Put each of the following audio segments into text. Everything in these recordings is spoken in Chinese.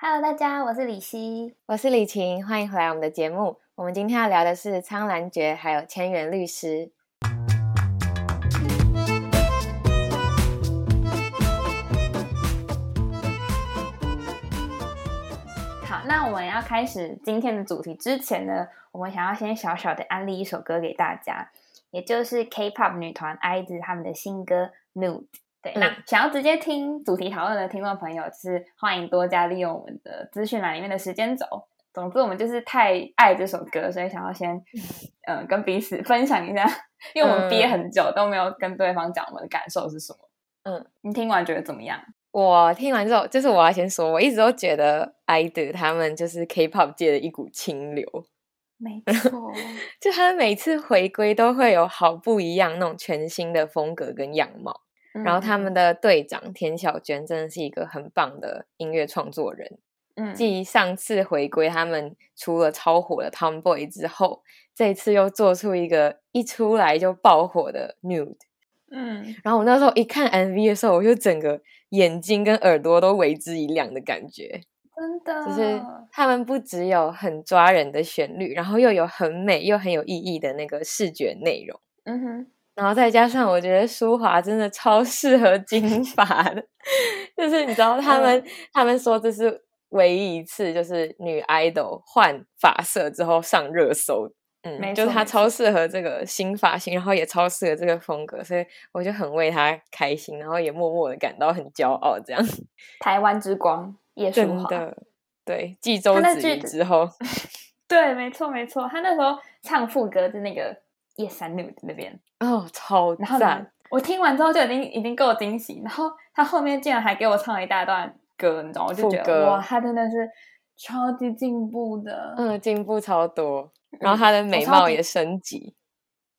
Hello，大家，我是李希，我是李晴，欢迎回来我们的节目。我们今天要聊的是苍兰诀，还有千元律师。好，那我们要开始今天的主题之前呢，我们想要先小小的安利一首歌给大家，也就是 K-pop 女团 IZ 他们的新歌《Nude》。对，那想要直接听主题讨论的听众朋友，就是欢迎多加利用我们的资讯栏里面的时间轴。总之，我们就是太爱这首歌，所以想要先嗯 跟彼此分享一下，因为我们憋很久都没有跟对方讲我们的感受是什么。嗯，你听完觉得怎么样？我听完之后，就是我要先说，我一直都觉得 IDOL 他们就是 K-pop 界的一股清流。没 错，就他们每次回归都会有好不一样那种全新的风格跟样貌。然后他们的队长田小娟真的是一个很棒的音乐创作人。嗯，继上次回归他们出了超火的 Tomboy 之后，这次又做出一个一出来就爆火的 Nude。嗯，然后我那时候一看 MV 的时候，我就整个眼睛跟耳朵都为之一亮的感觉。真的，就是他们不只有很抓人的旋律，然后又有很美又很有意义的那个视觉内容。嗯哼。然后再加上，我觉得舒华真的超适合金发的，就是你知道，他们他们说这是唯一一次，就是女 idol 换发色之后上热搜，嗯，就是她超适合这个新发型，然后也超适合这个风格，所以我就很为她开心，然后也默默的感到很骄傲，这样。台湾之光，叶舒华，对，继周子瑜之后，对，没错没错，他那时候唱副歌的那个叶山女那边。哦，超赞！我听完之后就已经已经够惊喜，然后他后面竟然还给我唱了一大段歌，你知道我就觉得哇，他真的是超级进步的，嗯，进步超多，然后他的美貌也升级。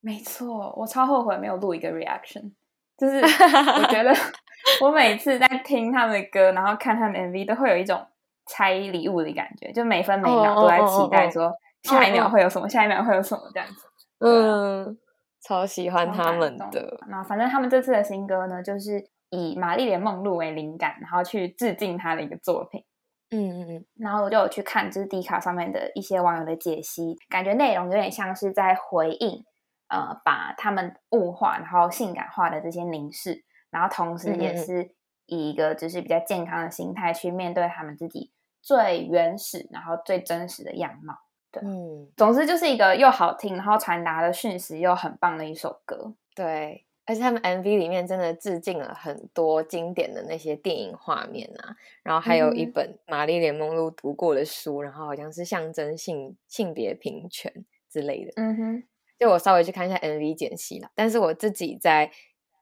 没错，我超后悔没有录一个 reaction，就是我觉得 我每次在听他们的歌，然后看他们 MV，都会有一种拆礼物的感觉，就每分每秒都在期待说下一秒会有什么，下一秒会有什么这样子，嗯。超喜欢他们的那反正他们这次的新歌呢，就是以玛丽莲梦露为灵感，然后去致敬他的一个作品。嗯嗯嗯。然后我就有去看，就是迪卡上面的一些网友的解析，感觉内容有点像是在回应，呃，把他们物化然后性感化的这些凝视，然后同时也是以一个就是比较健康的心态去面对他们自己最原始然后最真实的样貌。嗯，总之就是一个又好听，然后传达的讯息又很棒的一首歌。对，而且他们 MV 里面真的致敬了很多经典的那些电影画面啊，然后还有一本玛丽莲梦露读过的书，然后好像是象征性性别平权之类的。嗯哼，就我稍微去看一下 MV 剪辑了，但是我自己在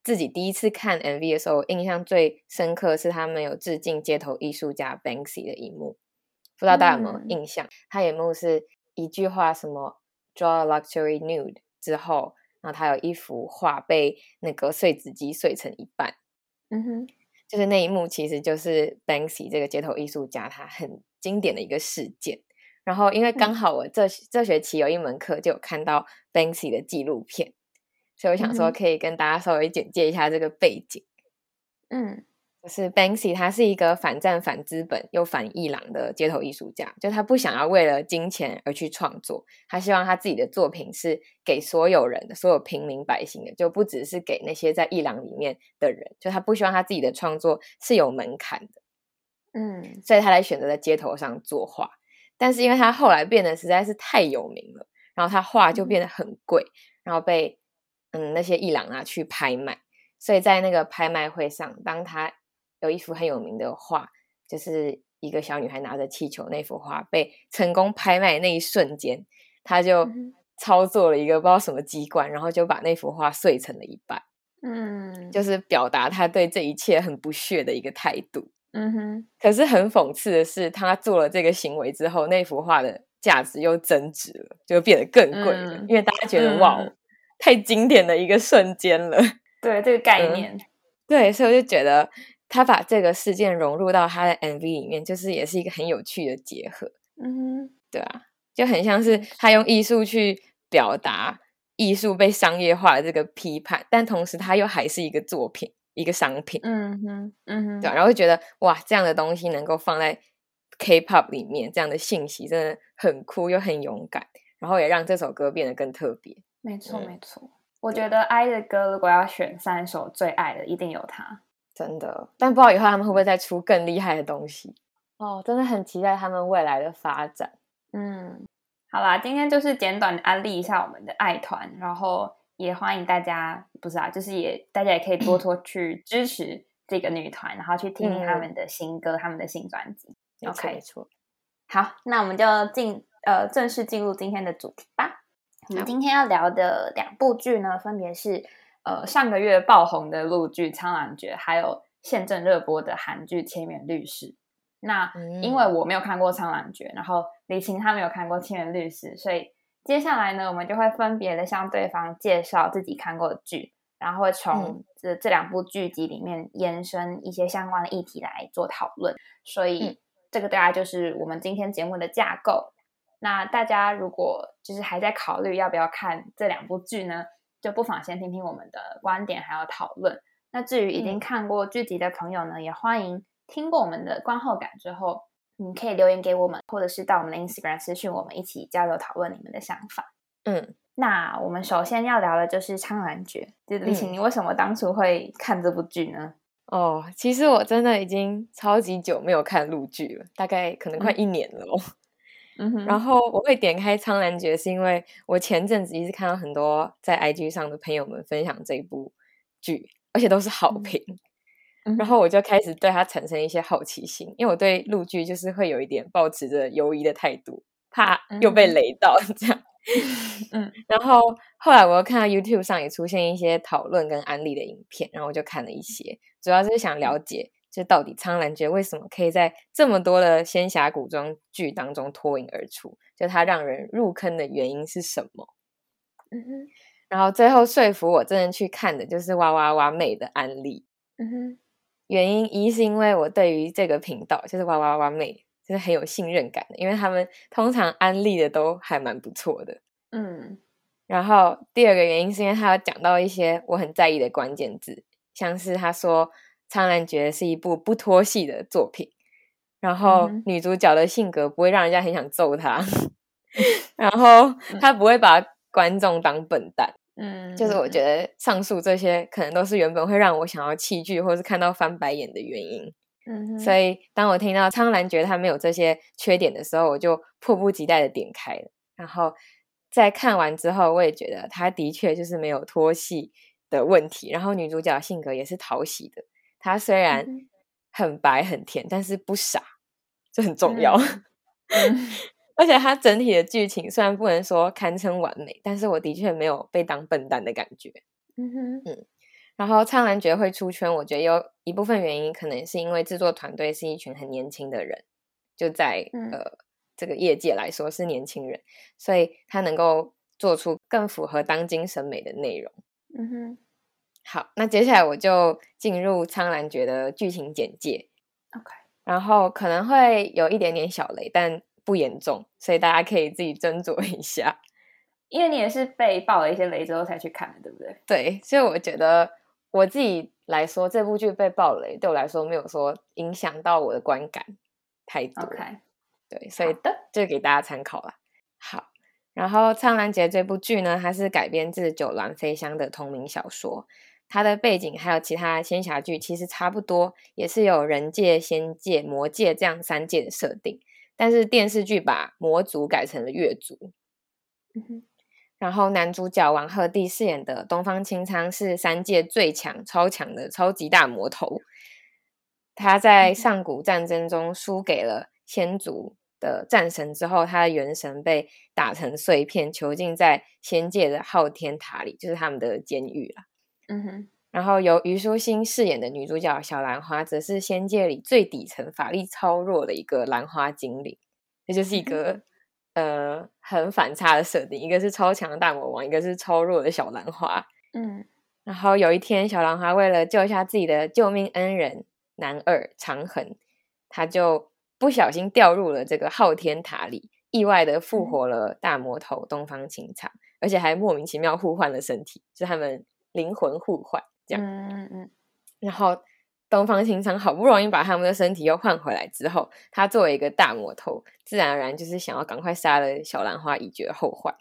自己第一次看 MV 的时候，印象最深刻是他们有致敬街头艺术家 Banksy 的一幕，不知道大家有没有印象？他一幕是。一句话什么 draw a luxury nude 之后，然后他有一幅画被那个碎纸机碎成一半，嗯哼，就是那一幕其实就是 Banksy 这个街头艺术家他很经典的一个事件。然后因为刚好我这这学期有一门课就有看到 Banksy 的纪录片，所以我想说可以跟大家稍微简介一下这个背景，嗯。是 Banksy，他是一个反战、反资本又反伊朗的街头艺术家。就他不想要为了金钱而去创作，他希望他自己的作品是给所有人的，所有平民百姓的，就不只是给那些在伊朗里面的人。就他不希望他自己的创作是有门槛的，嗯，所以他才选择在街头上作画。但是因为他后来变得实在是太有名了，然后他画就变得很贵，然后被嗯那些伊朗拿去拍卖。所以在那个拍卖会上，当他有一幅很有名的画，就是一个小女孩拿着气球那幅画被成功拍卖那一瞬间，他就操作了一个不知道什么机关，然后就把那幅画碎成了一半。嗯，就是表达他对这一切很不屑的一个态度。嗯哼。可是很讽刺的是，他做了这个行为之后，那幅画的价值又增值了，就变得更贵了，因为大家觉得哇，太经典的一个瞬间了。对这个概念，对，所以我就觉得。他把这个事件融入到他的 MV 里面，就是也是一个很有趣的结合。嗯，对啊，就很像是他用艺术去表达艺术被商业化的这个批判，但同时他又还是一个作品，一个商品。嗯哼，嗯哼，对，然后会觉得哇，这样的东西能够放在 K-pop 里面这样的信息，真的很酷又很勇敢，然后也让这首歌变得更特别。没错，没错。我觉得 I 的歌如果要选三首最爱的，一定有它。真的，但不知道以后他们会不会再出更厉害的东西哦？真的很期待他们未来的发展。嗯，好啦，今天就是简短的安利一下我们的爱团，然后也欢迎大家，不是啊，就是也大家也可以多多 去支持这个女团，然后去听听他们的新歌、他们的新专辑。OK，没错。好，那我们就进呃正式进入今天的主题吧。我们今天要聊的两部剧呢，分别是呃上个月爆红的陆剧《苍兰诀》，还有现正热播的韩剧《千元律师》。那因为我没有看过《苍兰诀》，然后李晴她没有看过《千元律师》，所以接下来呢，我们就会分别的向对方介绍自己看过的剧，然后会从这这两部剧集里面延伸一些相关的议题来做讨论。所以这个大概就是我们今天节目的架构。那大家如果就是还在考虑要不要看这两部剧呢，就不妨先听听我们的观点还有讨论。那至于已经看过剧集的朋友呢，也欢迎听过我们的观后感之后，你可以留言给我们，或者是到我们的 Instagram 私讯我们，一起交流讨论你们的想法。嗯，那我们首先要聊的就是《苍兰诀》。就李晴，你为什么当初会看这部剧呢？哦，其实我真的已经超级久没有看陆剧了，大概可能快一年了哦。然后我会点开《苍兰诀》，是因为我前阵子一直看到很多在 IG 上的朋友们分享这部剧，而且都是好评，然后我就开始对它产生一些好奇心，因为我对陆剧就是会有一点保持着犹疑的态度，怕又被雷到 这样。嗯，然后后来我又看到 YouTube 上也出现一些讨论跟安利的影片，然后我就看了一些，主要是想了解。就到底《苍兰诀》为什么可以在这么多的仙侠古装剧当中脱颖而出？就它让人入坑的原因是什么？嗯哼。然后最后说服我真的去看的就是哇哇哇妹的安利。嗯哼。原因一是因为我对于这个频道就是哇哇哇妹就是很有信任感的，因为他们通常安利的都还蛮不错的。嗯。然后第二个原因是因为他有讲到一些我很在意的关键字，像是他说。《苍兰诀》是一部不脱戏的作品，然后女主角的性格不会让人家很想揍她，然后她不会把观众当笨蛋。嗯，就是我觉得上述这些可能都是原本会让我想要弃剧或是看到翻白眼的原因。嗯，所以当我听到《苍兰诀》它没有这些缺点的时候，我就迫不及待的点开了。然后在看完之后，我也觉得它的确就是没有脱戏的问题，然后女主角性格也是讨喜的。他虽然很白很甜，但是不傻，这很重要。而且他整体的剧情虽然不能说堪称完美，但是我的确没有被当笨蛋的感觉。嗯哼，嗯。然后《苍兰诀》会出圈，我觉得有一部分原因可能是因为制作团队是一群很年轻的人，就在呃这个业界来说是年轻人，所以他能够做出更符合当今审美的内容。嗯哼。好，那接下来我就进入《苍兰诀》的剧情简介。OK，然后可能会有一点点小雷，但不严重，所以大家可以自己斟酌一下。因为你也是被爆了一些雷之后才去看的，对不对？对，所以我觉得我自己来说，这部剧被爆雷对我来说没有说影响到我的观感太多。OK，对，所以的就给大家参考了。好，然后《苍兰诀》这部剧呢，它是改编自九鸾飞香的同名小说。它的背景还有其他仙侠剧其实差不多，也是有人界、仙界、魔界这样三界的设定，但是电视剧把魔族改成了月族。然后男主角王鹤棣饰演的东方青苍是三界最强、超强的超级大魔头。他在上古战争中输给了仙族的战神之后，他的元神被打成碎片，囚禁在仙界的昊天塔里，就是他们的监狱了。嗯哼，然后由虞书欣饰演的女主角小兰花，则是仙界里最底层、法力超弱的一个兰花精灵，这就是一个 呃很反差的设定，一个是超强的大魔王，一个是超弱的小兰花。嗯，然后有一天，小兰花为了救下自己的救命恩人男二长恒，他就不小心掉入了这个昊天塔里，意外的复活了大魔头东方青苍，而且还莫名其妙互换了身体，就他们。灵魂互换这样，嗯嗯嗯，然后东方青苍好不容易把他们的身体又换回来之后，他作为一个大魔头，自然而然就是想要赶快杀了小兰花以绝后患。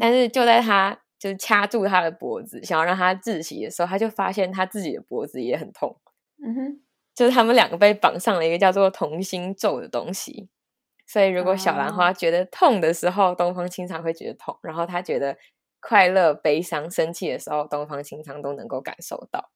但是就在他就是掐住他的脖子，想要让他窒息的时候，他就发现他自己的脖子也很痛。嗯哼，就是他们两个被绑上了一个叫做同心咒的东西。所以如果小兰花觉得痛的时候，东方青苍会觉得痛；然后他觉得快乐、悲伤、生气的时候，东方青苍都能够感受到。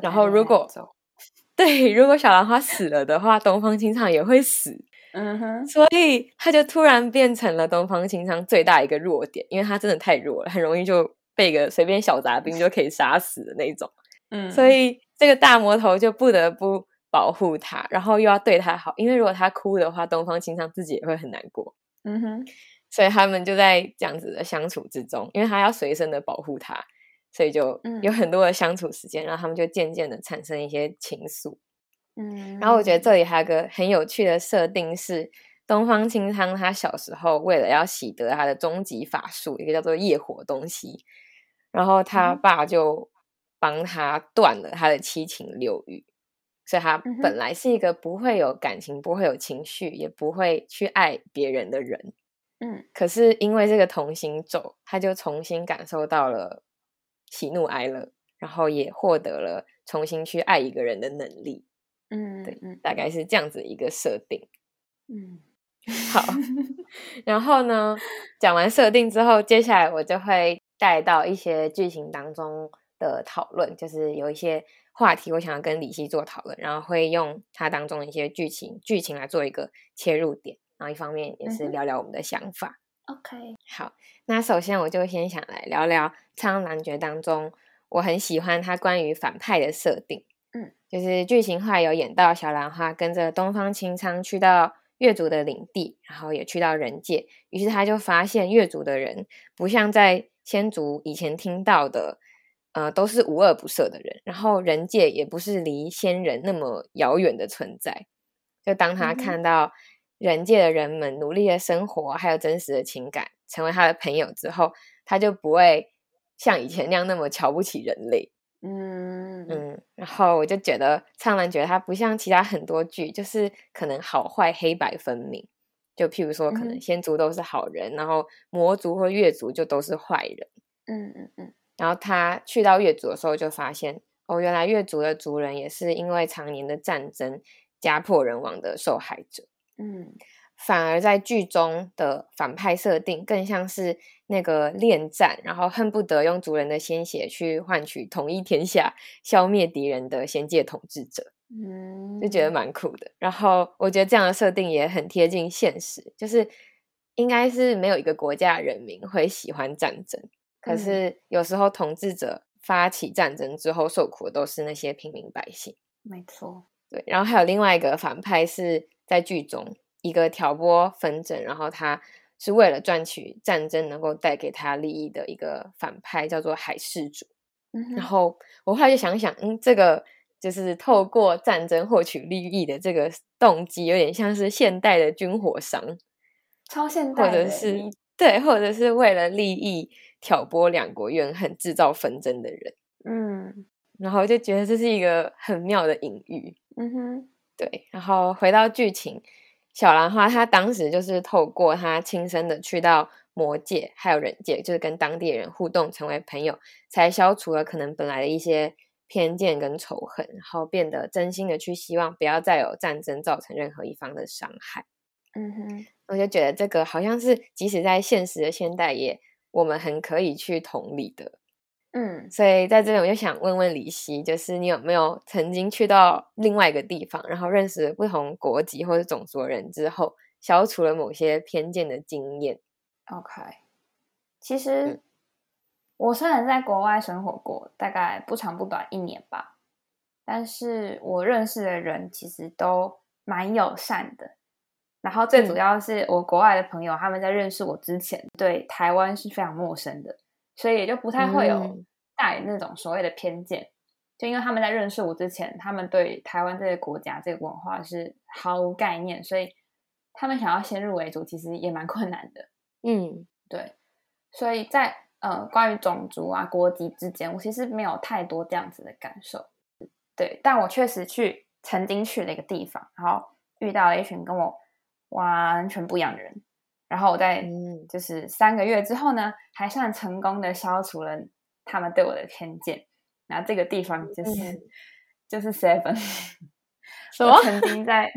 然后如果 对，如果小兰花死了的话，东方青苍也会死。嗯哼，所以他就突然变成了东方青苍最大一个弱点，因为他真的太弱了，很容易就被个随便小杂兵就可以杀死的那种。嗯，所以这个大魔头就不得不保护他，然后又要对他好，因为如果他哭的话，东方青苍自己也会很难过。嗯哼，所以他们就在这样子的相处之中，因为他要随身的保护他。所以就有很多的相处时间，然后他们就渐渐的产生一些情愫。嗯，然后我觉得这里还有个很有趣的设定是，东方青苍他小时候为了要习得他的终极法术，一个叫做业火东西，然后他爸就帮他断了他的七情六欲，所以他本来是一个不会有感情、不会有情绪、也不会去爱别人的人。嗯，可是因为这个同心咒，他就重新感受到了。喜怒哀乐，然后也获得了重新去爱一个人的能力。嗯，对，大概是这样子一个设定。嗯，好。然后呢，讲完设定之后，接下来我就会带到一些剧情当中的讨论，就是有一些话题我想要跟李希做讨论，然后会用它当中的一些剧情剧情来做一个切入点，然后一方面也是聊聊我们的想法。OK，好，那首先我就先想来聊聊《苍兰诀》当中，我很喜欢它关于反派的设定。嗯，就是剧情话有演到小兰花跟着东方青苍去到月族的领地，然后也去到人界，于是他就发现月族的人不像在仙族以前听到的，呃，都是无恶不赦的人，然后人界也不是离仙人那么遥远的存在。就当他看到。人界的人们努力的生活，还有真实的情感，成为他的朋友之后，他就不会像以前那样那么瞧不起人类。嗯嗯，然后我就觉得苍兰诀它不像其他很多剧，就是可能好坏黑白分明。就譬如说，可能仙族都是好人，然后魔族或月族就都是坏人。嗯嗯嗯。然后他去到月族的时候，就发现哦，原来月族的族人也是因为常年的战争家破人亡的受害者。嗯，反而在剧中的反派设定更像是那个恋战，然后恨不得用族人的鲜血去换取统一天下、消灭敌人的仙界统治者。嗯，就觉得蛮酷的。然后我觉得这样的设定也很贴近现实，就是应该是没有一个国家人民会喜欢战争，可是有时候统治者发起战争之后受苦的都是那些平民百姓。没错，对。然后还有另外一个反派是。在剧中，一个挑拨纷争，然后他是为了赚取战争能够带给他利益的一个反派，叫做海事主。然后我后来就想想，嗯，这个就是透过战争获取利益的这个动机，有点像是现代的军火商，超现代，或者是对，或者是为了利益挑拨两国怨恨、制造纷争的人。嗯，然后就觉得这是一个很妙的隐喻。嗯哼。对，然后回到剧情，小兰花她当时就是透过她亲身的去到魔界还有人界，就是跟当地人互动，成为朋友，才消除了可能本来的一些偏见跟仇恨，然后变得真心的去希望不要再有战争造成任何一方的伤害。嗯哼，我就觉得这个好像是即使在现实的现代也，我们很可以去同理的。嗯，所以在这里我就想问问李希，就是你有没有曾经去到另外一个地方，然后认识不同国籍或者种族的人之后，消除了某些偏见的经验？OK，其实我虽然在国外生活过，大概不长不短一年吧，但是我认识的人其实都蛮友善的。然后最主要是我国外的朋友，他们在认识我之前，对台湾是非常陌生的。所以也就不太会有带那种所谓的偏见，就因为他们在认识我之前，他们对台湾这个国家、这个文化是毫无概念，所以他们想要先入为主，其实也蛮困难的。嗯，对。所以在呃关于种族啊、国籍之间，我其实没有太多这样子的感受。对，但我确实去曾经去了一个地方，然后遇到了一群跟我完全不一样的人，然后我在就是三个月之后呢，还算成功的消除了他们对我的偏见。然后这个地方就是就是 Seven，我曾经在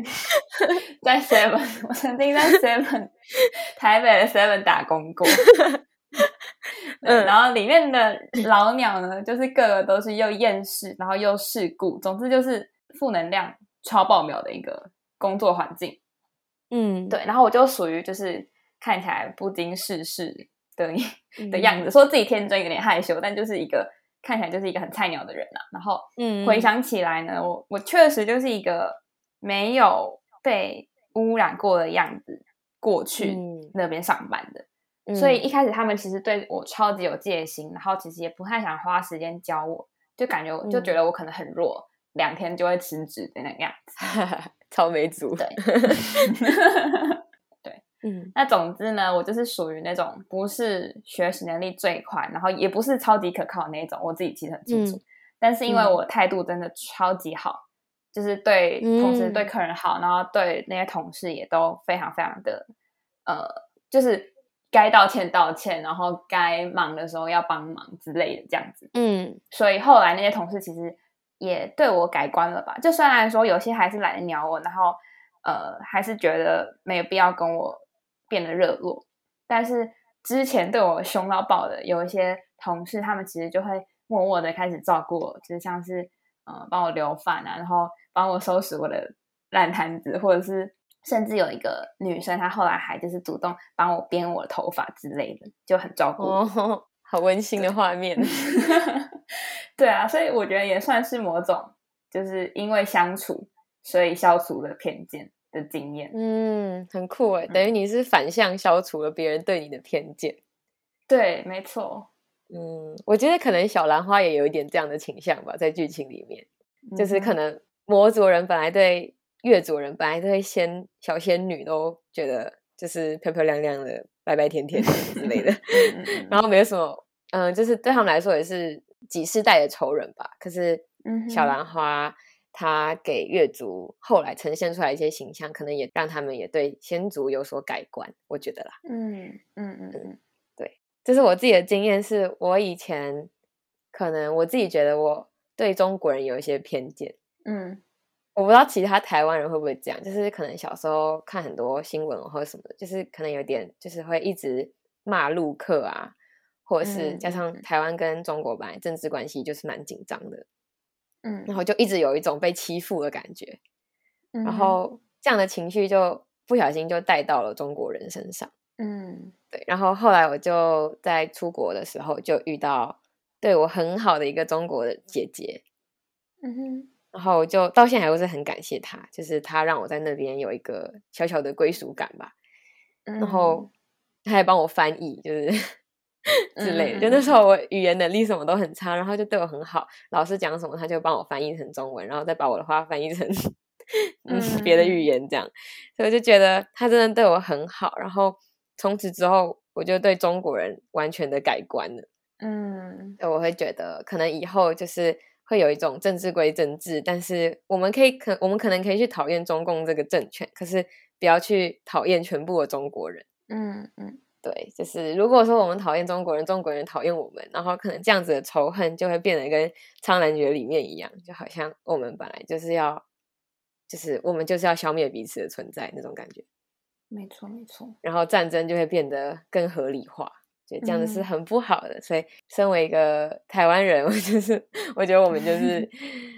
在 Seven，我曾经在 Seven 台北的 Seven 打工过。嗯，然后里面的老鸟呢，就是个个都是又厌世，然后又世故，总之就是负能量超爆表的一个工作环境。嗯，对。然后我就属于就是看起来不经世事的的样子，说自己天真有点害羞，但就是一个看起来就是一个很菜鸟的人啊。然后，嗯，回想起来呢，我我确实就是一个没有被污染过的样子过去那边上班的。所以一开始他们其实对我超级有戒心，然后其实也不太想花时间教我，就感觉就觉得我可能很弱，两天就会辞职的那个样子，超没族。对，对，嗯。那总之呢，我就是属于那种不是学习能力最快，然后也不是超级可靠的那种，我自己其实很清楚。但是因为我态度真的超级好，就是对同事对客人好，然后对那些同事也都非常非常的呃，就是。该道歉道歉，然后该忙的时候要帮忙之类的，这样子。嗯，所以后来那些同事其实也对我改观了吧？就虽然说有些还是懒得鸟我，然后呃，还是觉得没有必要跟我变得热络。但是之前对我凶到爆的有一些同事，他们其实就会默默的开始照顾我，就是像是呃帮我留饭啊，然后帮我收拾我的烂摊子，或者是。甚至有一个女生，她后来还就是主动帮我编我的头发之类的，就很照顾。哦，好温馨的画面。对啊，所以我觉得也算是某种，就是因为相处，所以消除了偏见的经验。嗯，很酷哎，等于你是反向消除了别人对你的偏见。对，没错。嗯，我觉得可能小兰花也有一点这样的倾向吧，在剧情里面，就是可能魔族人本来对。月族人本来对仙小仙女都觉得就是漂漂亮亮的、白白甜甜 之类的，然后没有什么，嗯，就是对他们来说也是几世代的仇人吧。可是小兰花她给越族后来呈现出来一些形象，可能也让他们也对先族有所改观。我觉得啦，嗯嗯嗯嗯，对，这是我自己的经验，是我以前可能我自己觉得我对中国人有一些偏见，嗯。我不知道其他台湾人会不会这样，就是可能小时候看很多新闻或者什么的，就是可能有点就是会一直骂陆客啊，或者是加上台湾跟中国本来政治关系就是蛮紧张的，嗯，然后就一直有一种被欺负的感觉，然后这样的情绪就不小心就带到了中国人身上，嗯，对，然后后来我就在出国的时候就遇到对我很好的一个中国的姐姐，嗯哼。然后就到现在还是很感谢她，就是她让我在那边有一个小小的归属感吧。然后她还帮我翻译，就是 之类的。就那时候我语言能力什么都很差，然后就对我很好。老师讲什么，他就帮我翻译成中文，然后再把我的话翻译成嗯别的语言，这样。所以我就觉得他真的对我很好。然后从此之后，我就对中国人完全的改观了。嗯，我会觉得可能以后就是。会有一种政治归政治，但是我们可以可我们可能可以去讨厌中共这个政权，可是不要去讨厌全部的中国人。嗯嗯，对，就是如果说我们讨厌中国人，中国人讨厌我们，然后可能这样子的仇恨就会变得跟《苍兰诀》里面一样，就好像我们本来就是要，就是我们就是要消灭彼此的存在那种感觉。没错没错，然后战争就会变得更合理化。觉得这样子是很不好的，所以身为一个台湾人，我就是我觉得我们就是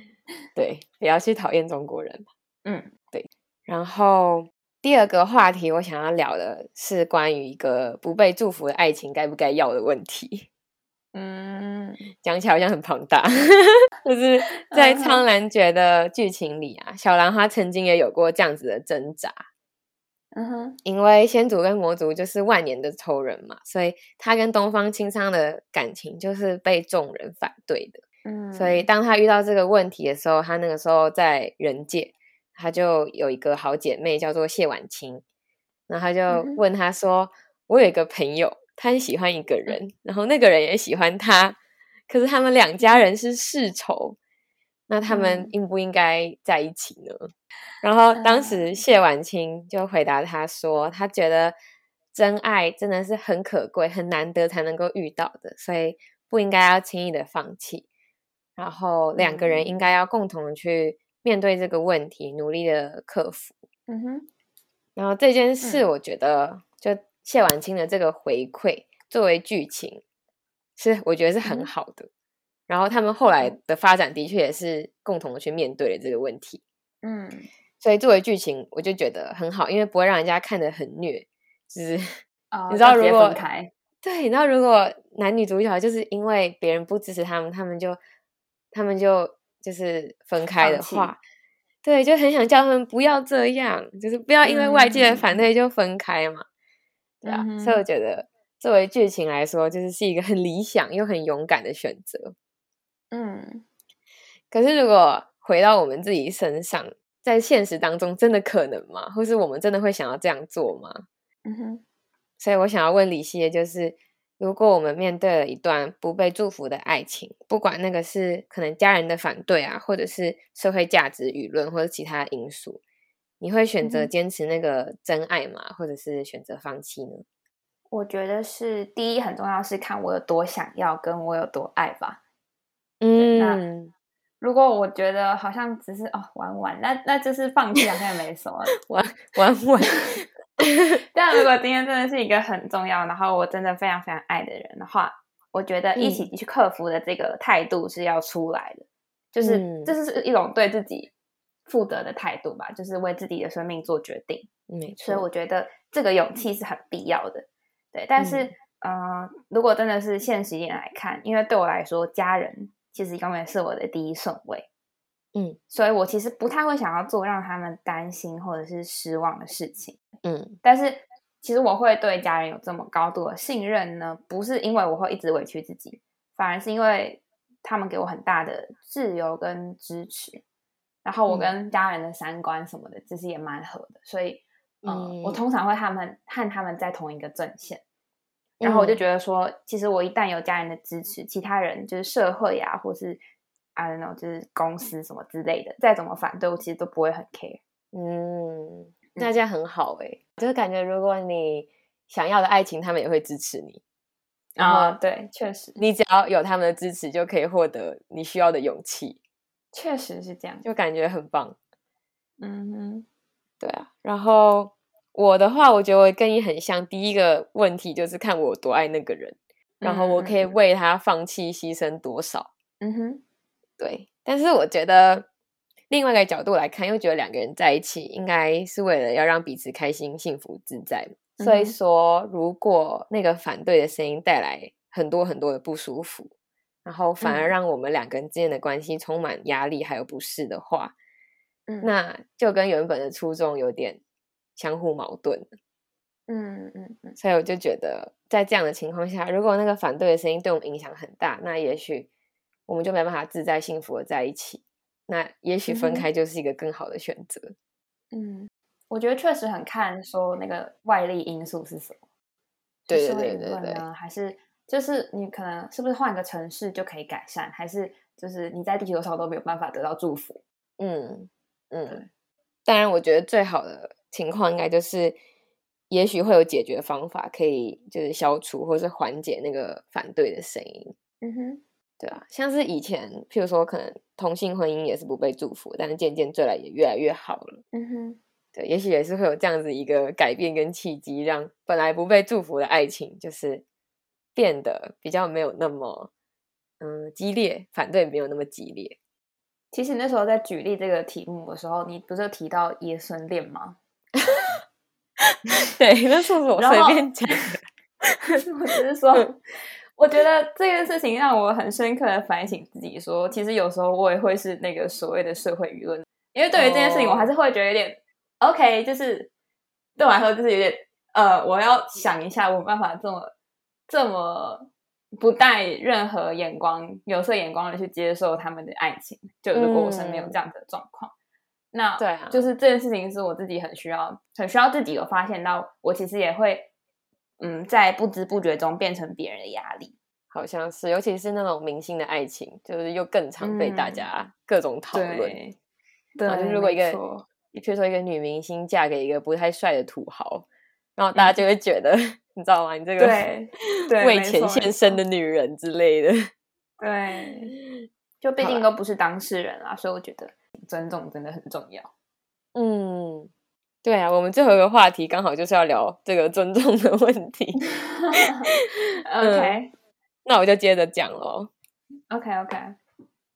对，不要去讨厌中国人嗯，对。然后第二个话题，我想要聊的是关于一个不被祝福的爱情该不该要的问题。嗯，讲起来好像很庞大，就是在《苍兰诀》的剧情里啊，小兰花曾经也有过这样子的挣扎。嗯哼，因为先祖跟魔族就是万年的仇人嘛，所以他跟东方青苍的感情就是被众人反对的。嗯，所以当他遇到这个问题的时候，他那个时候在人界，他就有一个好姐妹叫做谢婉清，然后他就问她说：“我有一个朋友，他很喜欢一个人，然后那个人也喜欢他，可是他们两家人是世仇，那他们应不应该在一起呢？然后当时谢婉清就回答她说，她觉得真爱真的是很可贵、很难得才能够遇到的，所以不应该要轻易的放弃。然后两个人应该要共同去面对这个问题，努力的克服。嗯哼。然后这件事，我觉得就谢婉清的这个回馈作为剧情，是我觉得是很好的。然后他们后来的发展的确也是共同的去面对了这个问题。嗯。所以作为剧情，我就觉得很好，因为不会让人家看得很虐。就是 你知道，如果对，你知道如果男女主角就是因为别人不支持他们，他们就他们就就是分开的话，对，就很想叫他们不要这样，就是不要因为外界的反对就分开嘛。对啊，所以我觉得作为剧情来说，就是是一个很理想又很勇敢的选择。嗯，可是如果回到我们自己身上。在现实当中，真的可能吗？或是我们真的会想要这样做吗？嗯哼。所以我想要问李希，就是如果我们面对了一段不被祝福的爱情，不管那个是可能家人的反对啊，或者是社会价值、舆论或者其他因素，你会选择坚持那个真爱吗？或者是选择放弃呢？我觉得是第一很重要，是看我有多想要，跟我有多爱吧。嗯。如果我觉得好像只是哦玩玩，那那就是放弃好像也没什么 玩玩玩。但如果今天真的是一个很重要，然后我真的非常非常爱的人的话，我觉得一起去克服的这个态度是要出来的，就是这是一种对自己负责的态度吧，就是为自己的生命做决定。没错，所以我觉得这个勇气是很必要的。对，但是嗯，如果真的是现实一点来看，因为对我来说，家人。其实永远是我的第一顺位，嗯，所以我其实不太会想要做让他们担心或者是失望的事情，嗯，但是其实我会对家人有这么高度的信任呢，不是因为我会一直委屈自己，反而是因为他们给我很大的自由跟支持，然后我跟家人的三观什么的其实也蛮合的，所以，嗯，我通常会他们和他们在同一个阵线。然后我就觉得说，其实我一旦有家人的支持，其他人就是社会啊，或是 I don't know，就是公司什么之类的，再怎么反对我，其实都不会很 care。嗯，那这样很好哎，就是感觉如果你想要的爱情，他们也会支持你。啊，对，确实，你只要有他们的支持，就可以获得你需要的勇气。确实是这样，就感觉很棒。嗯哼，对啊，然后。我的话，我觉得我跟你很像。第一个问题就是看我多爱那个人，然后我可以为他放弃、牺牲多少。嗯哼，对。但是我觉得另外一个角度来看，又觉得两个人在一起应该是为了要让彼此开心、幸福、自在。所以说，如果那个反对的声音带来很多很多的不舒服，然后反而让我们两个人之间的关系充满压力还有不适的话，那就跟原本的初衷有点。相互矛盾嗯嗯嗯，所以我就觉得，在这样的情况下，如果那个反对的声音对我们影响很大，那也许我们就没办法自在幸福的在一起。那也许分开就是一个更好的选择。嗯，我觉得确实很看说那个外力因素是什么，对对对对对，还是就是你可能是不是换个城市就可以改善，还是就是你在地球上都没有办法得到祝福？嗯嗯，当然，我觉得最好的。情况应该就是，也许会有解决方法，可以就是消除或是缓解那个反对的声音。嗯哼，对啊，像是以前，譬如说，可能同性婚姻也是不被祝福，但是渐渐最来也越来越好了。嗯哼，对，也许也是会有这样子一个改变跟契机，让本来不被祝福的爱情，就是变得比较没有那么嗯激烈，反对没有那么激烈。其实那时候在举例这个题目的时候，你不是提到爷孙恋吗？对，那是我随便讲的。我只是说，我觉得这件事情让我很深刻的反省自己，说其实有时候我也会是那个所谓的社会舆论，因为对于这件事情，我还是会觉得有点 OK，就是对我来说就是有点呃，我要想一下，我办法这么这么不带任何眼光、有色眼光的去接受他们的爱情。就如果我身边有这样的状况。那对啊，就是这件事情是我自己很需要，很需要自己有发现到，我其实也会，嗯，在不知不觉中变成别人的压力。好像是，尤其是那种明星的爱情，就是又更常被大家各种讨论。对，就如果一个，你比如说一个女明星嫁给一个不太帅的土豪，然后大家就会觉得，你知道吗？你这个为钱献身的女人之类的。对，就毕竟都不是当事人啊，所以我觉得尊重真的很重要。嗯，对啊，我们最后一个话题刚好就是要聊这个尊重的问题。OK。那我就接着讲喽。OK OK，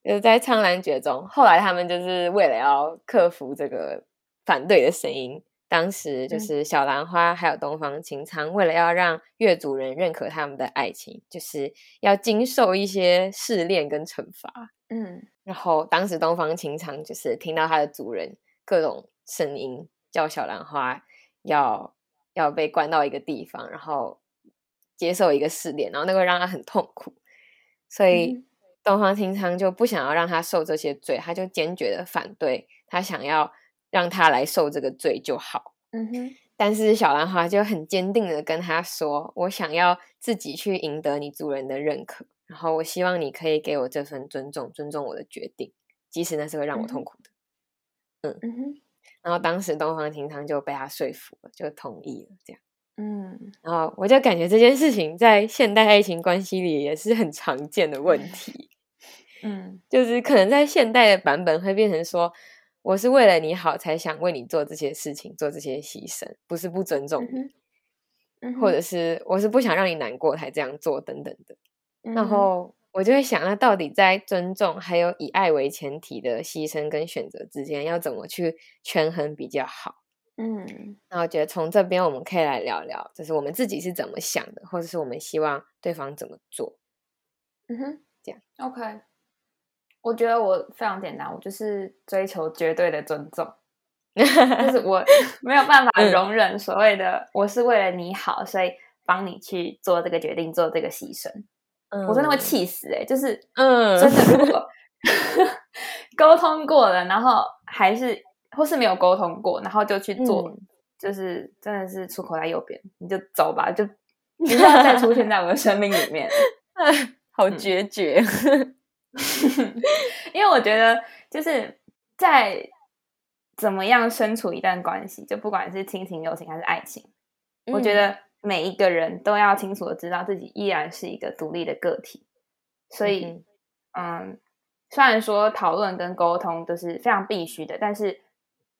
就是在苍兰诀中，后来他们就是为了要克服这个反对的声音，当时就是小兰花还有东方青苍，为了要让月主人认可他们的爱情，就是要经受一些试炼跟惩罚。嗯，然后当时东方青苍就是听到他的主人各种声音，叫小兰花要要被关到一个地方，然后。接受一个试炼，然后那个让他很痛苦，所以东方青苍就不想要让他受这些罪，他就坚决的反对，他想要让他来受这个罪就好。嗯哼，但是小兰花就很坚定的跟他说：“我想要自己去赢得你主人的认可，然后我希望你可以给我这份尊重，尊重我的决定，即使那是会让我痛苦的。”嗯哼，然后当时东方青苍就被他说服了，就同意了，这样。嗯，然后我就感觉这件事情在现代爱情关系里也是很常见的问题。嗯，就是可能在现代的版本会变成说，我是为了你好才想为你做这些事情，做这些牺牲，不是不尊重你，或者是我是不想让你难过才这样做等等的。然后我就会想，那到底在尊重还有以爱为前提的牺牲跟选择之间，要怎么去权衡比较好？嗯，那我觉得从这边我们可以来聊聊，就是我们自己是怎么想的，或者是我们希望对方怎么做。嗯哼，这样 OK。我觉得我非常简单，我就是追求绝对的尊重，就是我 没有办法容忍所谓的我是为了你好，所以帮你去做这个决定，做这个牺牲。嗯，我真的会气死哎，就是嗯，真的如果沟通过了，然后还是。或是没有沟通过，然后就去做，就是真的是出口在右边，你就走吧，就不要再出现在我的生命里面。好决绝，因为我觉得就是在怎么样身处一段关系，就不管是亲情、友情还是爱情，我觉得每一个人都要清楚的知道自己依然是一个独立的个体。所以，嗯，虽然说讨论跟沟通都是非常必须的，但是。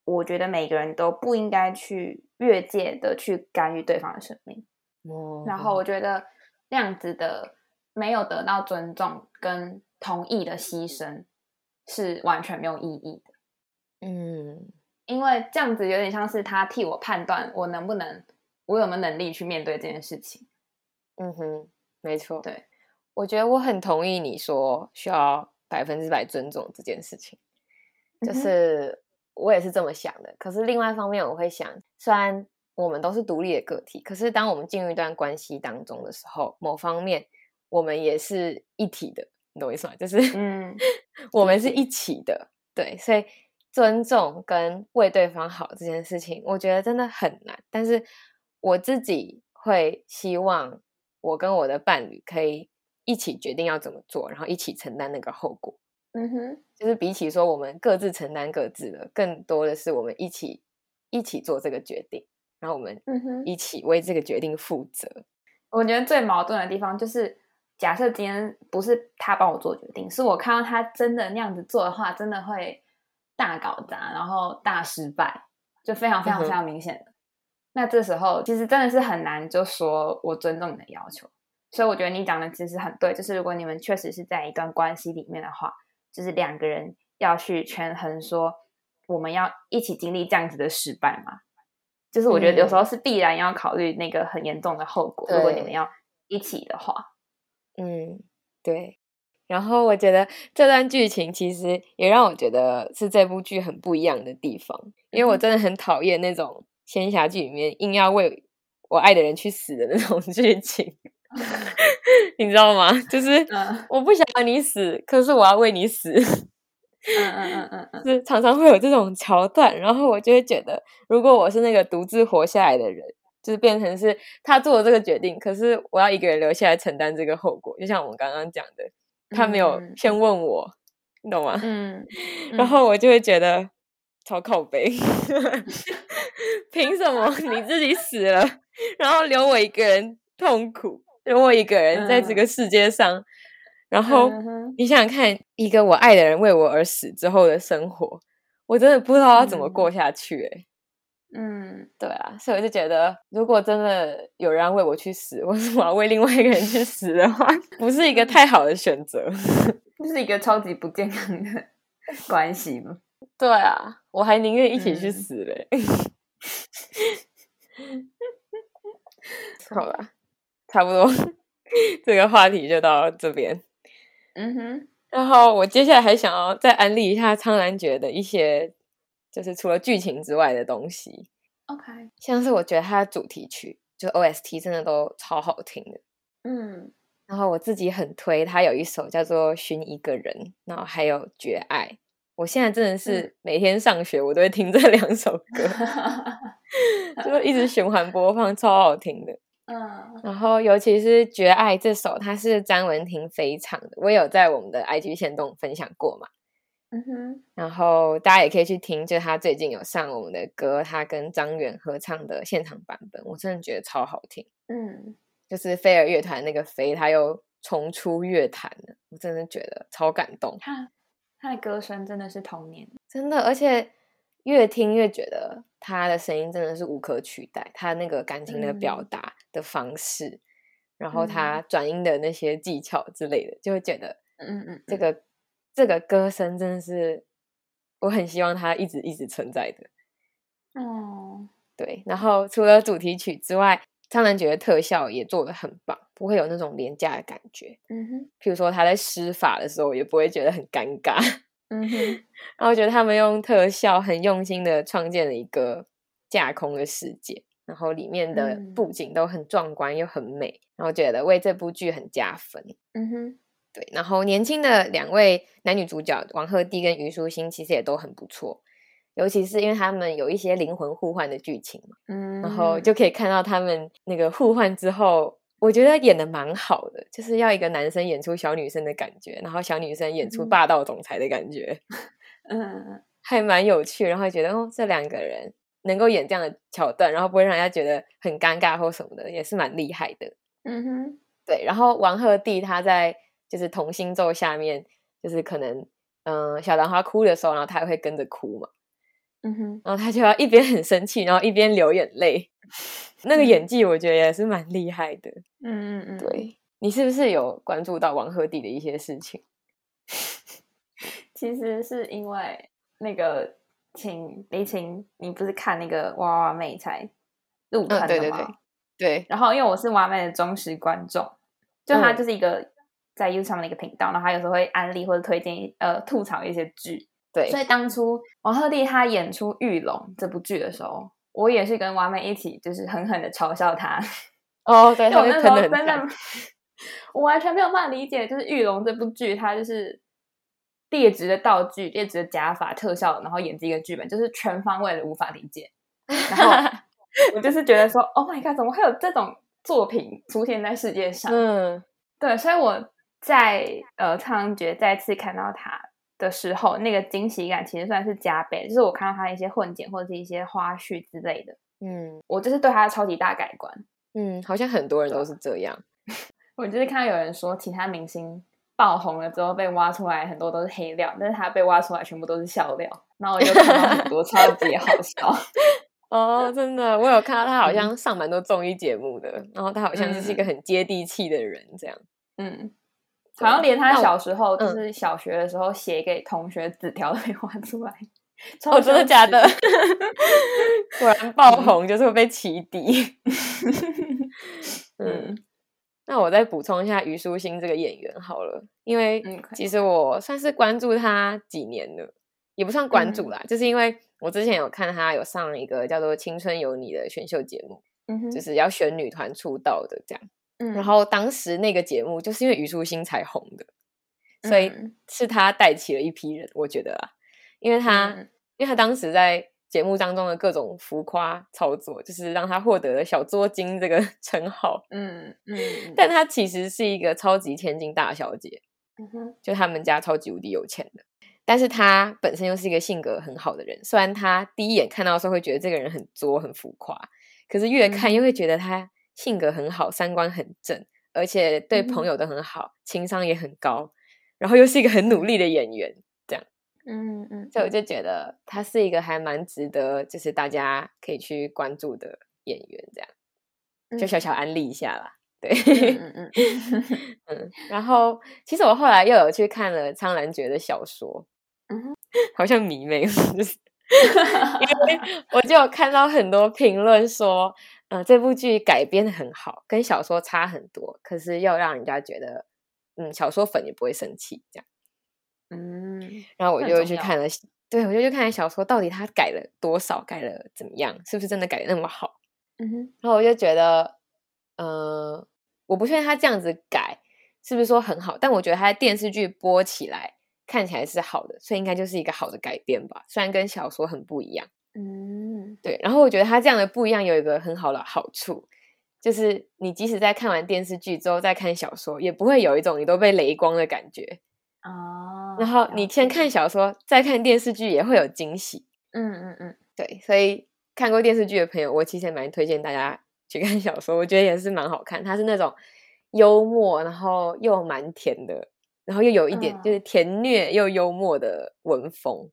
我觉得每个人都不应该去越界的去干预对方的生命，然后我觉得那样子的没有得到尊重跟同意的牺牲是完全没有意义的。嗯，因为这样子有点像是他替我判断我能不能，我有没有能力去面对这件事情。嗯哼，没错。对，我觉得我很同意你说需要百分之百尊重这件事情，就是。我也是这么想的，可是另外一方面，我会想，虽然我们都是独立的个体，可是当我们进入一段关系当中的时候，某方面我们也是一体的，你懂我意思吗？就是，嗯，我们是一起的，对，所以尊重跟为对方好这件事情，我觉得真的很难。但是我自己会希望，我跟我的伴侣可以一起决定要怎么做，然后一起承担那个后果。嗯哼，就是比起说我们各自承担各自的，更多的是我们一起一起做这个决定，然后我们一起为这个决定负责。我觉得最矛盾的地方就是，假设今天不是他帮我做决定，是我看到他真的那样子做的话，真的会大搞砸，然后大失败，就非常非常非常明显的。那这时候其实真的是很难就说我尊重你的要求。所以我觉得你讲的其实很对，就是如果你们确实是在一段关系里面的话。就是两个人要去权衡，说我们要一起经历这样子的失败嘛？就是我觉得有时候是必然要考虑那个很严重的后果。如果你们要一起的话，嗯，对。然后我觉得这段剧情其实也让我觉得是这部剧很不一样的地方，因为我真的很讨厌那种仙侠剧里面硬要为我爱的人去死的那种 剧情。你知道吗？就是我不想让你死，可是我要为你死。嗯嗯嗯嗯嗯，是常常会有这种桥段，然后我就会觉得，如果我是那个独自活下来的人，就是变成是他做了这个决定，可是我要一个人留下来承担这个后果。就像我们刚刚讲的，他没有先问我，你懂吗？嗯，然后我就会觉得超靠背，凭什么 你自己死了，然后留我一个人痛苦，留我一个人在这个世界上？然后你想想看，一个我爱的人为我而死之后的生活，我真的不知道要怎么过下去。哎，嗯，对啊，所以我就觉得，如果真的有人要为我去死，我是我要为另外一个人去死的话，不是一个太好的选择，这是一个超级不健康的关系吗？对啊，我还宁愿一起去死嘞。好了，差不多，这个话题就到这边。嗯哼，然后我接下来还想要再安利一下苍兰诀的一些，就是除了剧情之外的东西。OK，像是我觉得它的主题曲就 OST 真的都超好听的。嗯，然后我自己很推，它有一首叫做《寻一个人》，然后还有《绝爱》。我现在真的是每天上学我都会听这两首歌，就一直循环播放，超好听的。嗯，然后尤其是《绝爱》这首，它是张文婷飞唱的，我有在我们的 IG 线动分享过嘛。嗯哼，然后大家也可以去听，就他最近有上我们的歌，他跟张远合唱的现场版本，我真的觉得超好听。嗯，就是飞儿乐团那个飞，他又重出乐坛了，我真的觉得超感动。他他的歌声真的是童年，真的，而且。越听越觉得他的声音真的是无可取代，他那个感情的表达的方式，然后他转音的那些技巧之类的，就会觉得，嗯嗯，这个这个歌声真的是我很希望他一直一直存在的。哦，对，然后除了主题曲之外，苍兰诀的特效也做的很棒，不会有那种廉价的感觉。嗯哼，譬如说他在施法的时候，也不会觉得很尴尬。嗯哼，然后我觉得他们用特效很用心的创建了一个架空的世界，然后里面的布景都很壮观又很美，然后觉得为这部剧很加分。嗯哼，对，然后年轻的两位男女主角王鹤棣跟虞书欣其实也都很不错，尤其是因为他们有一些灵魂互换的剧情嘛，嗯，然后就可以看到他们那个互换之后。我觉得演的蛮好的，就是要一个男生演出小女生的感觉，然后小女生演出霸道总裁的感觉，嗯，还蛮有趣。然后觉得哦，这两个人能够演这样的桥段，然后不会让人家觉得很尴尬或什么的，也是蛮厉害的。嗯哼，对。然后王鹤棣他在就是同心咒下面，就是可能嗯小兰花哭的时候，然后他也会跟着哭嘛。嗯哼，然后他就要一边很生气，然后一边流眼泪。那个演技我觉得也是蛮厉害的，嗯嗯嗯，对你是不是有关注到王鹤棣的一些事情？其实是因为那个请李晴，你不是看那个娃娃妹才入坑的吗？对，然后因为我是娃娃妹的忠实观众，就他就是一个在 YouTube 上的一个频道，然后他有时候会安利或者推荐呃吐槽一些剧，对，所以当初王鹤棣他演出《玉龙》这部剧的时候。我也是跟娃妹一起，就是狠狠的嘲笑他。哦，对，我那时候真的，我完全没有办法理解，就是《玉龙》这部剧，它就是劣质的道具、劣质的假法、特效，然后演这个剧本，就是全方位的无法理解。然后 我就是觉得说，Oh my god，怎么会有这种作品出现在世界上？嗯，对，所以我在呃《苍兰诀》再次看到他。的时候，那个惊喜感其实算是加倍。就是我看到他一些混剪或者是一些花絮之类的，嗯，我就是对他的超级大改观。嗯，好像很多人都是这样。我就是看到有人说，其他明星爆红了之后被挖出来，很多都是黑料，但是他被挖出来全部都是笑料。然后我就看到很多超级好笑。哦，真的，我有看到他好像上蛮多综艺节目的，然后他好像就是一个很接地气的人，这样。嗯。好像连他小时候，就是小学的时候写给同学纸条都被画出来，哦，真的假的？果然爆红就是会被起底。嗯，那我再补充一下虞书欣这个演员好了，因为其实我算是关注他几年了，也不算关注啦，就是因为我之前有看他有上一个叫做《青春有你》的选秀节目，就是要选女团出道的这样。然后当时那个节目就是因为虞书欣才红的，所以是他带起了一批人。我觉得啊，因为他因为他当时在节目当中的各种浮夸操作，就是让他获得了小作精这个 称号。嗯嗯，但他其实是一个超级千金大小姐，就他们家超级无敌有钱的。但是他本身又是一个性格很好的人，虽然他第一眼看到的时候会觉得这个人很作很浮夸，可是越看越会觉得他性格很好，三观很正，而且对朋友都很好，情商也很高，然后又是一个很努力的演员，这样，嗯嗯，所以我就觉得他是一个还蛮值得，就是大家可以去关注的演员，这样，就小小安利一下啦。对，嗯嗯 嗯，然后其实我后来又有去看了苍兰诀的小说。嗯，好像迷妹，就是 因为我就有看到很多评论说，嗯，这部剧改编的很好，跟小说差很多，可是又让人家觉得，嗯，小说粉也不会生气这样。嗯，然后我就去看了，对我就去看小说，到底他改了多少，改了怎么样，是不是真的改的那么好？嗯哼，然后我就觉得，呃，我不确定他这样子改是不是说很好，但我觉得他电视剧播起来。看起来是好的，所以应该就是一个好的改编吧。虽然跟小说很不一样，嗯，对。然后我觉得他这样的不一样有一个很好的好处，就是你即使在看完电视剧之后再看小说，也不会有一种你都被雷光的感觉哦。然后你先看小说再看电视剧也会有惊喜，嗯嗯嗯，对。所以看过电视剧的朋友，我其实蛮推荐大家去看小说，我觉得也是蛮好看。它是那种幽默，然后又蛮甜的。然后又有一点就是甜虐又幽默的文风，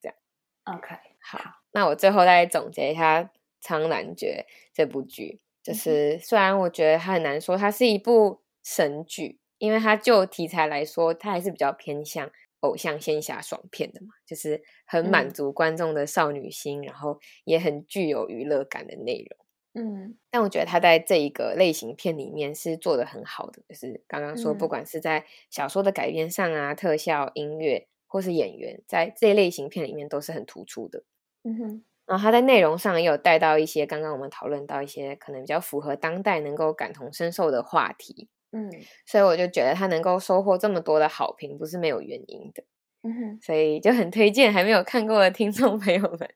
这样。OK，好，那我最后再总结一下《苍兰诀》这部剧，就是虽然我觉得它很难说它是一部神剧，因为它就题材来说，它还是比较偏向偶像仙侠爽片的嘛，就是很满足观众的少女心，然后也很具有娱乐感的内容。嗯，但我觉得他在这一个类型片里面是做的很好的，就是刚刚说，不管是在小说的改编上啊，特效、音乐或是演员，在这一类型片里面都是很突出的。嗯哼，然后他在内容上也有带到一些刚刚我们讨论到一些可能比较符合当代、能够感同身受的话题。嗯，所以我就觉得他能够收获这么多的好评，不是没有原因的。嗯哼，所以就很推荐还没有看过的听众朋友们，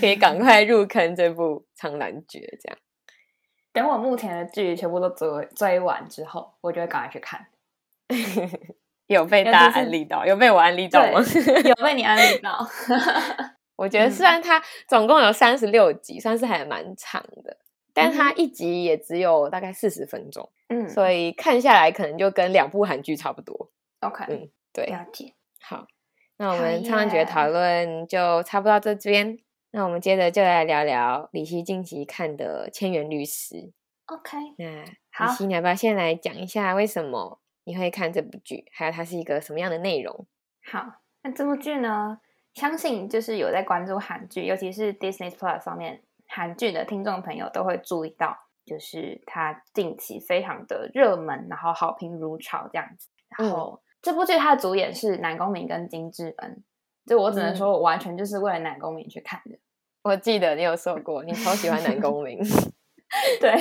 可以赶快入坑这部《苍兰诀》。这样，等我目前的剧全部都追追完之后，我就会赶快去看。有被大家安利到？有被我安利到吗？有被你安利到。我觉得虽然它总共有三十六集，算是还蛮长的，但它一集也只有大概四十分钟。嗯，所以看下来可能就跟两部韩剧差不多。OK，嗯，对，了解。好。那我们苍兰诀讨论就差不多到这边。那我们接着就来聊聊李希近期看的《千元律师》。OK，那李希，你要不要先来讲一下为什么你会看这部剧，还有它是一个什么样的内容？好，那这部剧呢，相信就是有在关注韩剧，尤其是 Disney Plus 上面韩剧的听众朋友都会注意到，就是它近期非常的热门，然后好评如潮这样子，然后。这部剧它的主演是南宫珉跟金智恩，就我只能说，我完全就是为了南宫珉去看的。我记得你有说过，你超喜欢南宫珉。对，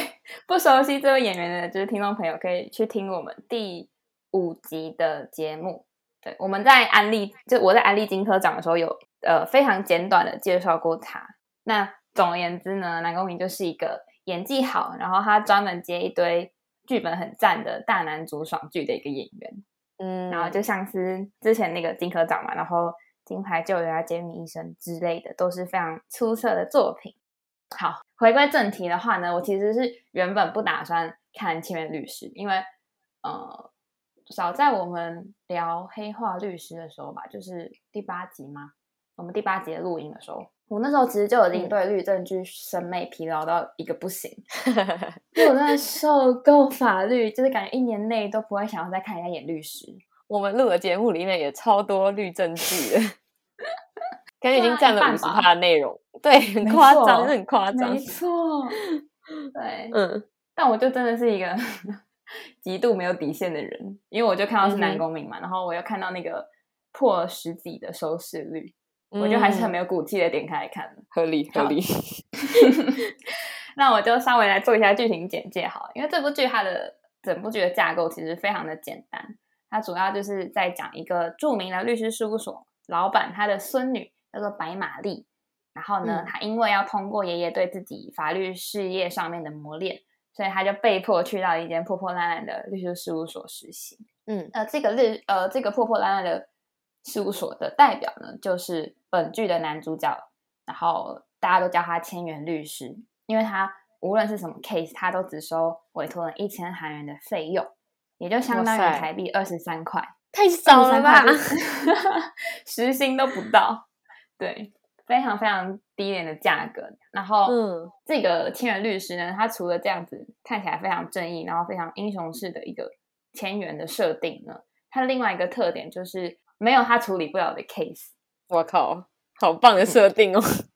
不熟悉这位演员的，就是听众朋友可以去听我们第五集的节目。对，我们在安利，就我在安利金科长的时候，有呃非常简短的介绍过他。那总而言之呢，南宫珉就是一个演技好，然后他专门接一堆剧本很赞的大男主爽剧的一个演员。嗯，然后就像是之前那个金科长嘛，然后金牌救援啊、杰米医生之类的，都是非常出色的作品。好，回归正题的话呢，我其实是原本不打算看《千元律师》，因为呃，早在我们聊《黑化律师》的时候吧，就是第八集嘛，我们第八集的录音的时候。我那时候其实就已经对律政剧审美疲劳到一个不行，因为我真的受够法律，就是感觉一年内都不会想要再看人家演律师。我们录的节目里面也超多律政剧的，感觉已经占了五十趴的内容，对，很夸张，很夸张，没错，对，嗯，但我就真的是一个 极度没有底线的人，因为我就看到是男公民嘛，然后我又看到那个破十几的收视率。我就还是很没有骨气的点开来看合理合。理。那我就稍微来做一下剧情简介好了，因为这部剧它的整部剧的架构其实非常的简单，它主要就是在讲一个著名的律师事务所老板他的孙女叫做白玛丽，然后呢，他因为要通过爷爷对自己法律事业上面的磨练，所以他就被迫去到一间破破烂烂的律师事务所实习。嗯，呃，这个律呃这个破破烂烂的事务所的代表呢，就是本剧的男主角，然后大家都叫他千元律师，因为他无论是什么 case，他都只收委托人一千韩元的费用，也就相当于台币二十三块，太少了吧？时薪都不到，对。非常非常低廉的价格，然后，嗯，这个千元律师呢，他除了这样子看起来非常正义，然后非常英雄式的一个千元的设定呢，他另外一个特点就是没有他处理不了的 case。我靠，好棒的设定哦！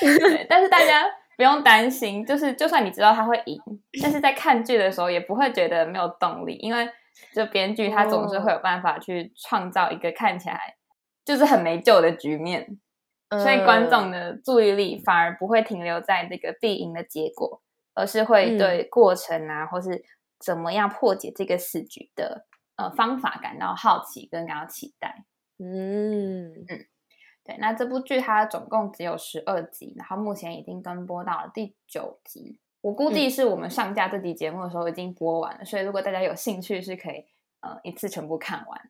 对，但是大家不用担心，就是就算你知道他会赢，但是在看剧的时候也不会觉得没有动力，因为就编剧他总是会有办法去创造一个看起来就是很没救的局面。所以观众的注意力反而不会停留在这个必赢的结果，而是会对过程啊，或是怎么样破解这个死局的呃方法感到好奇跟感到期待。嗯嗯，对。那这部剧它总共只有十二集，然后目前已经跟播到了第九集。我估计是我们上架这集节目的时候已经播完了，所以如果大家有兴趣，是可以呃一次全部看完，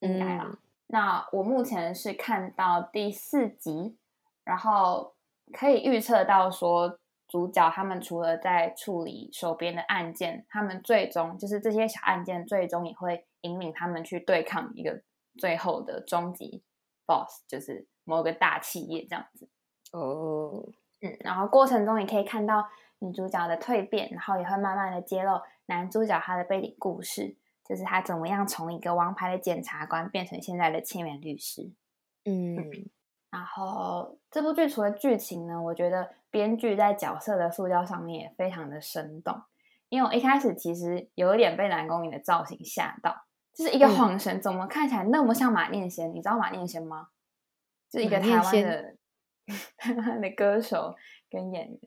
应该啦。那我目前是看到第四集，然后可以预测到说，主角他们除了在处理手边的案件，他们最终就是这些小案件，最终也会引领他们去对抗一个最后的终极 boss，就是某个大企业这样子。哦，嗯，然后过程中也可以看到女主角的蜕变，然后也会慢慢的揭露男主角他的背景故事。就是他怎么样从一个王牌的检察官变成现在的千元律师，嗯，然后这部剧除了剧情呢，我觉得编剧在角色的塑造上面也非常的生动。因为我一开始其实有一点被南宫珉的造型吓到，就是一个晃神，怎么看起来那么像马念先？你知道马念先吗？就是一个台湾的台湾 的歌手跟演员。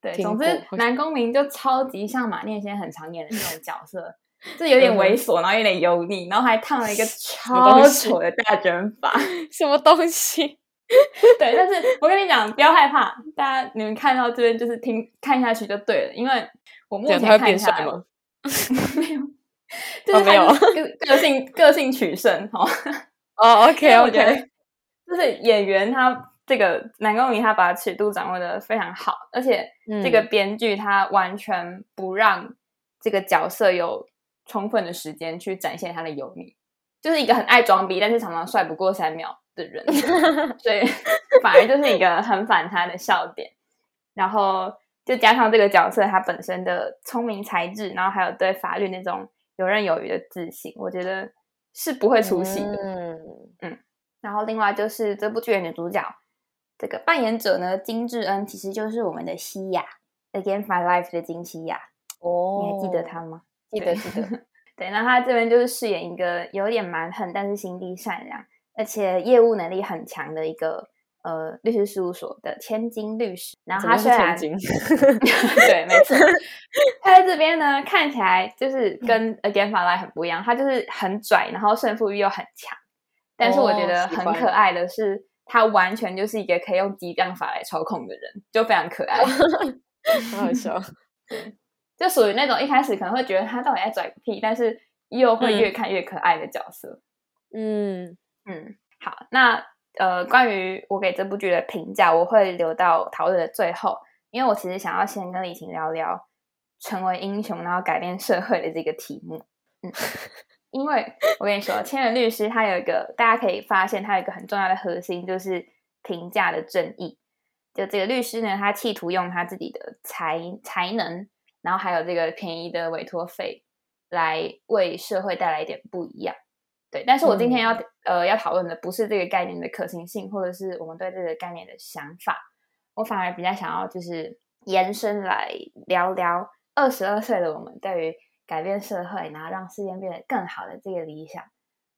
对，总之南宫明就超级像马念先很常演的那种角色。这有点猥琐，然后有点油腻，然后还烫了一个超丑的大卷发，什么东西？对，但是我跟你讲，不要害怕，大家你们看到这边就是听看下去就对了，因为我目前看下来 没有，就是没有个个性个性取胜哦。哦，OK OK，就是演员他这个南宫珉他把尺度掌握的非常好，而且这个编剧他完全不让这个角色有。充分的时间去展现他的油腻，就是一个很爱装逼，但是常常帅不过三秒的人，所以反而就是一个很反差的笑点。然后就加上这个角色他本身的聪明才智，然后还有对法律那种游刃有余的自信，我觉得是不会出戏的。嗯嗯。然后另外就是这部剧的女主角，这个扮演者呢金智恩，其实就是我们的西雅《Against My Life》的金西雅。哦，你还记得她吗？记得记得，对，那他这边就是饰演一个有点蛮横，但是心地善良，而且业务能力很强的一个呃律师事务所的千金律师。然后他虽然 对，没错，他在这边呢看起来就是跟 Again 法来很不一样，他就是很拽，然后胜负欲又很强。但是我觉得很可爱的是，他完全就是一个可以用激将法来操控的人，就非常可爱，很好笑。就属于那种一开始可能会觉得他到底在拽个屁，但是又会越看越可爱的角色。嗯嗯，好，那呃，关于我给这部剧的评价，我会留到讨论的最后，因为我其实想要先跟李晴聊聊成为英雄然后改变社会的这个题目。嗯，因为我跟你说，千人律师他有一个大家可以发现，他有一个很重要的核心就是评价的正义。就这个律师呢，他企图用他自己的才才能。然后还有这个便宜的委托费，来为社会带来一点不一样，对。但是我今天要呃要讨论的不是这个概念的可行性，或者是我们对这个概念的想法，我反而比较想要就是延伸来聊聊二十二岁的我们对于改变社会，然后让世界变得更好的这个理想，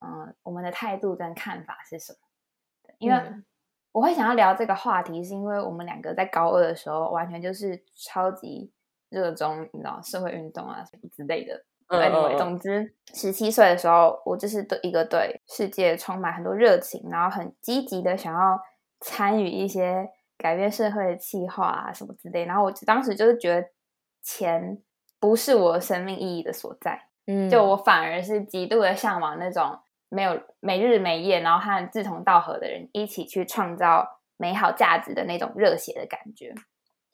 嗯，我们的态度跟看法是什么？因为我会想要聊这个话题，是因为我们两个在高二的时候，完全就是超级。热衷你知道社会运动啊什么之类的，anyway，总之十七岁的时候，我就是对一个对世界充满很多热情，然后很积极的想要参与一些改变社会的计划啊什么之类。然后我当时就是觉得钱不是我生命意义的所在，嗯，就我反而是极度的向往那种没有没日没夜，然后和志同道合的人一起去创造美好价值的那种热血的感觉。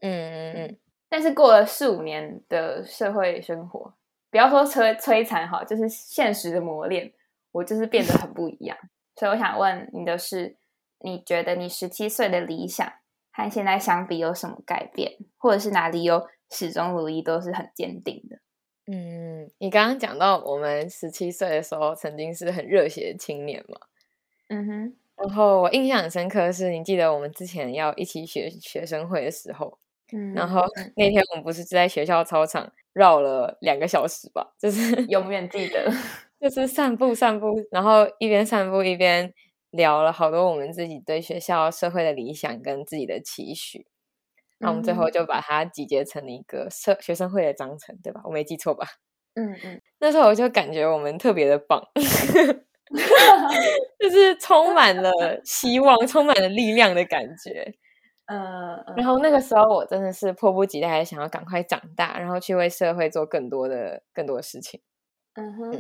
嗯嗯嗯。但是过了四五年的社会生活，不要说摧摧残哈，就是现实的磨练，我就是变得很不一样。所以我想问你的是，你觉得你十七岁的理想和现在相比有什么改变，或者是哪里有始终如一都是很坚定的？嗯，你刚刚讲到我们十七岁的时候曾经是很热血的青年嘛，嗯哼，然后我印象很深刻是，你记得我们之前要一起学学生会的时候。然后 那天我们不是在学校操场绕了两个小时吧？就是永远记得，就是散步散步，然后一边散步一边聊了好多我们自己对学校社会的理想跟自己的期许。那我们最后就把它集结成了一个社学生会的章程，对吧？我没记错吧？嗯嗯。那时候我就感觉我们特别的棒，就是充满了希望、充满了力量的感觉。嗯，然后那个时候我真的是迫不及待，想要赶快长大，然后去为社会做更多的、更多的事情。嗯哼，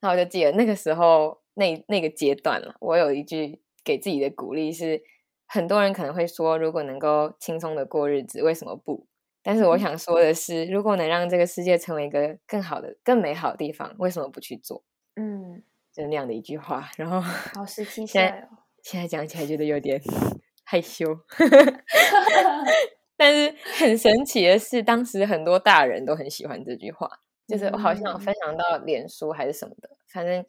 然后我就记得那个时候那那个阶段了，我有一句给自己的鼓励是：很多人可能会说，如果能够轻松的过日子，为什么不？但是我想说的是，如果能让这个世界成为一个更好的、更美好的地方，为什么不去做？嗯，就那样的一句话。然后，好十七岁哦，现在讲起来觉得有点。害羞，但是很神奇的是，当时很多大人都很喜欢这句话，就是我好像分享到脸书还是什么的，反正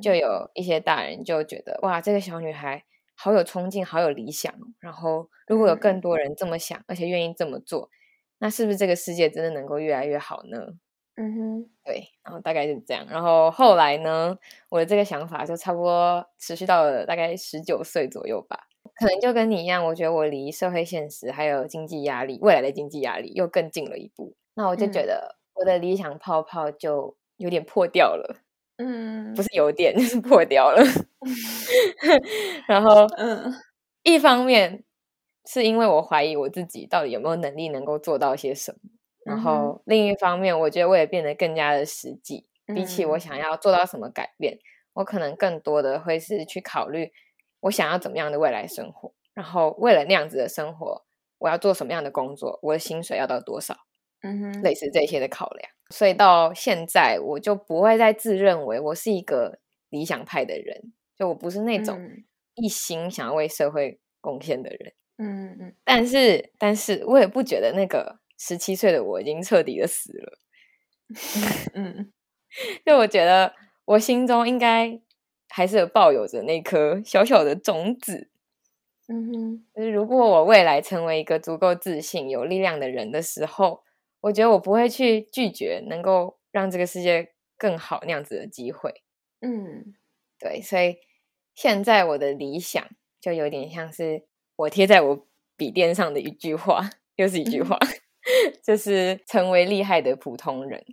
就有一些大人就觉得哇，这个小女孩好有冲劲，好有理想。然后如果有更多人这么想，而且愿意这么做，那是不是这个世界真的能够越来越好呢？嗯哼，对，然后大概就是这样。然后后来呢，我的这个想法就差不多持续到了大概十九岁左右吧。可能就跟你一样，我觉得我离社会现实还有经济压力，未来的经济压力又更近了一步。那我就觉得我的理想泡泡就有点破掉了。嗯，不是有点，就是破掉了。然后，嗯，一方面是因为我怀疑我自己到底有没有能力能够做到些什么。然后另一方面，我觉得我也变得更加的实际。比起我想要做到什么改变，我可能更多的会是去考虑。我想要怎么样的未来生活？然后为了那样子的生活，我要做什么样的工作？我的薪水要到多少？嗯哼，类似这些的考量。所以到现在，我就不会再自认为我是一个理想派的人，就我不是那种一心想要为社会贡献的人。嗯嗯。但是，但是我也不觉得那个十七岁的我已经彻底的死了。嗯，就我觉得我心中应该。还是抱有着那颗小小的种子，嗯哼，就是如果我未来成为一个足够自信、有力量的人的时候，我觉得我不会去拒绝能够让这个世界更好那样子的机会。嗯，对，所以现在我的理想就有点像是我贴在我笔垫上的一句话，又是一句话，就是成为厉害的普通人。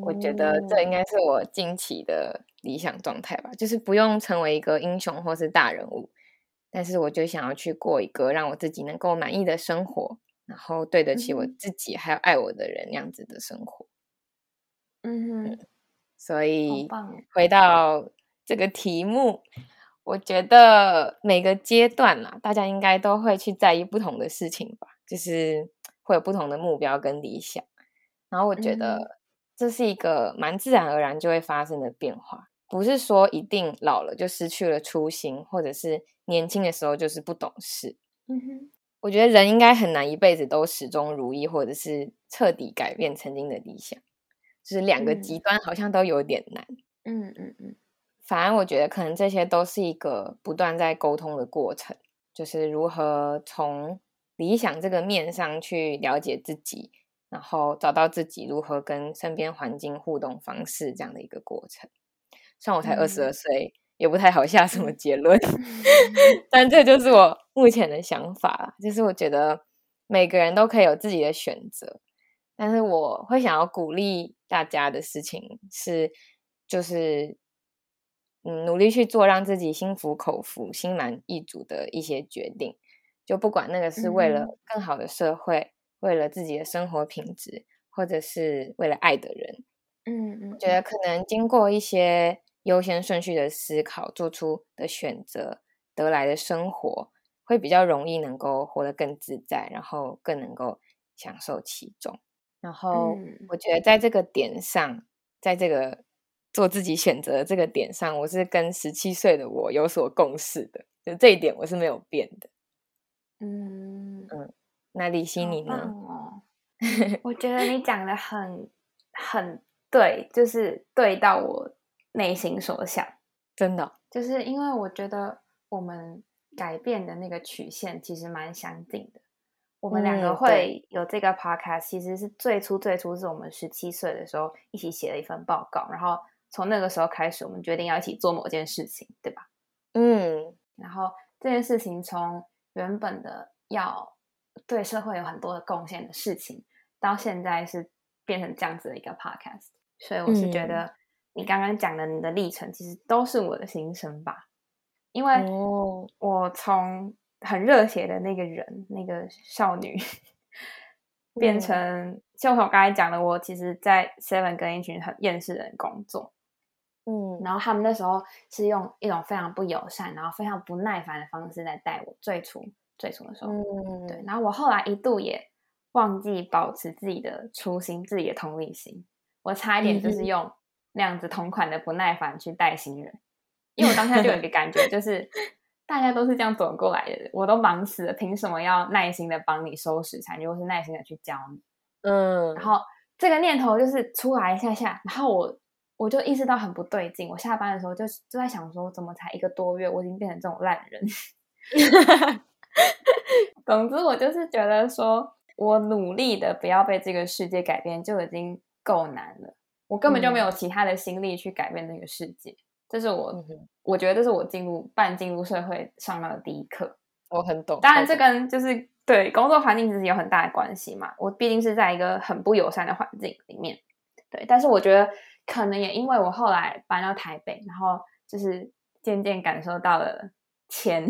我觉得这应该是我近期的理想状态吧，就是不用成为一个英雄或是大人物，但是我就想要去过一个让我自己能够满意的生活，然后对得起我自己还有爱我的人那样子的生活。嗯哼，所以回到这个题目，我觉得每个阶段啦，大家应该都会去在意不同的事情吧，就是会有不同的目标跟理想，然后我觉得。这是一个蛮自然而然就会发生的变化，不是说一定老了就失去了初心，或者是年轻的时候就是不懂事。嗯哼，我觉得人应该很难一辈子都始终如一，或者是彻底改变曾经的理想，就是两个极端好像都有点难。嗯嗯嗯，反而我觉得可能这些都是一个不断在沟通的过程，就是如何从理想这个面上去了解自己。然后找到自己如何跟身边环境互动方式这样的一个过程。虽然我才二十二岁，也不太好下什么结论，但这就是我目前的想法。就是我觉得每个人都可以有自己的选择，但是我会想要鼓励大家的事情是，就是嗯，努力去做让自己心服口服、心满意足的一些决定，就不管那个是为了更好的社会，为了自己的生活品质，或者是为了爱的人。嗯嗯，觉得可能经过一些优先顺序的思考，做出的选择得来的生活，会比较容易能够活得更自在，然后更能够享受其中。然后我觉得在这个点上，在这个。做自己选择的这个点上，我是跟十七岁的我有所共识的，就这一点我是没有变的。嗯嗯，那李希你呢？哦，我觉得你讲的很很对，就是对到我内心所想，真的，就是因为我觉得我们改变的那个曲线其实蛮相近的。我们两个会有这个 podcast，其实是最初最初是我们十七岁的时候一起写了一份报告，然后。从那个时候开始，我们决定要一起做某件事情，对吧？嗯，然后这件事情从原本的要对社会有很多的贡献的事情，到现在是变成这样子的一个 podcast。所以我是觉得你刚刚讲的你的历程，其实都是我的心声吧。因为我从很热血的那个人，那个少女，变成就我刚才讲的，我其实，在 Seven 跟一群很厌世的人工作。嗯，然后他们那时候是用一种非常不友善，然后非常不耐烦的方式在带我。最初最初的时候，嗯，对。然后我后来一度也忘记保持自己的初心、自己的同理心，我差一点就是用那样子同款的不耐烦去带新人，因为我当下就有一个感觉，就 是大家都是这样走过来的，我都忙死了，凭什么要耐心的帮你收拾残局，或是耐心的去教你？嗯，然后这个念头就是出来一下下，然后我。我就意识到很不对劲，我下班的时候就就在想说，怎么才一个多月，我已经变成这种烂人。总之，我就是觉得说，我努力的不要被这个世界改变就已经够难了，我根本就没有其他的心力去改变这个世界。这是我，我觉得这是我进入半进入社会上到的第一课。我很懂，当然这跟就是对工作环境其实有很大的关系嘛。我毕竟是在一个很不友善的环境里面，对，但是我觉得。可能也因为我后来搬到台北，然后就是渐渐感受到了钱，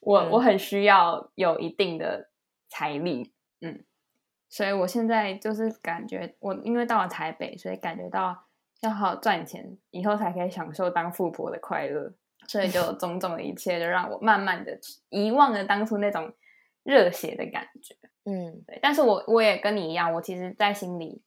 我我很需要有一定的财力，嗯，所以我现在就是感觉我因为到了台北，所以感觉到要好好赚钱，以后才可以享受当富婆的快乐，所以就 种种的一切，就让我慢慢的遗忘了当初那种热血的感觉，嗯，对，但是我我也跟你一样，我其实在心里。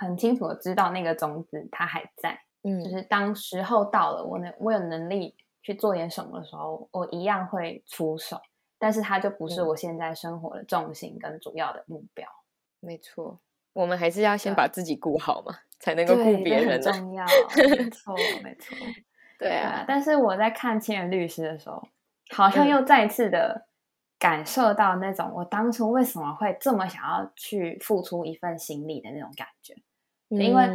很清楚的知道那个种子它还在，嗯，就是当时候到了，我能我有能力去做点什么的时候，我一样会出手，但是它就不是我现在生活的重心跟主要的目标。没错，我们还是要先把自己顾好嘛，才能够顾别人。重要，没 错，没错。对啊，但是我在看《亲人律师》的时候，好像又再次的。感受到那种我当初为什么会这么想要去付出一份心力的那种感觉，因为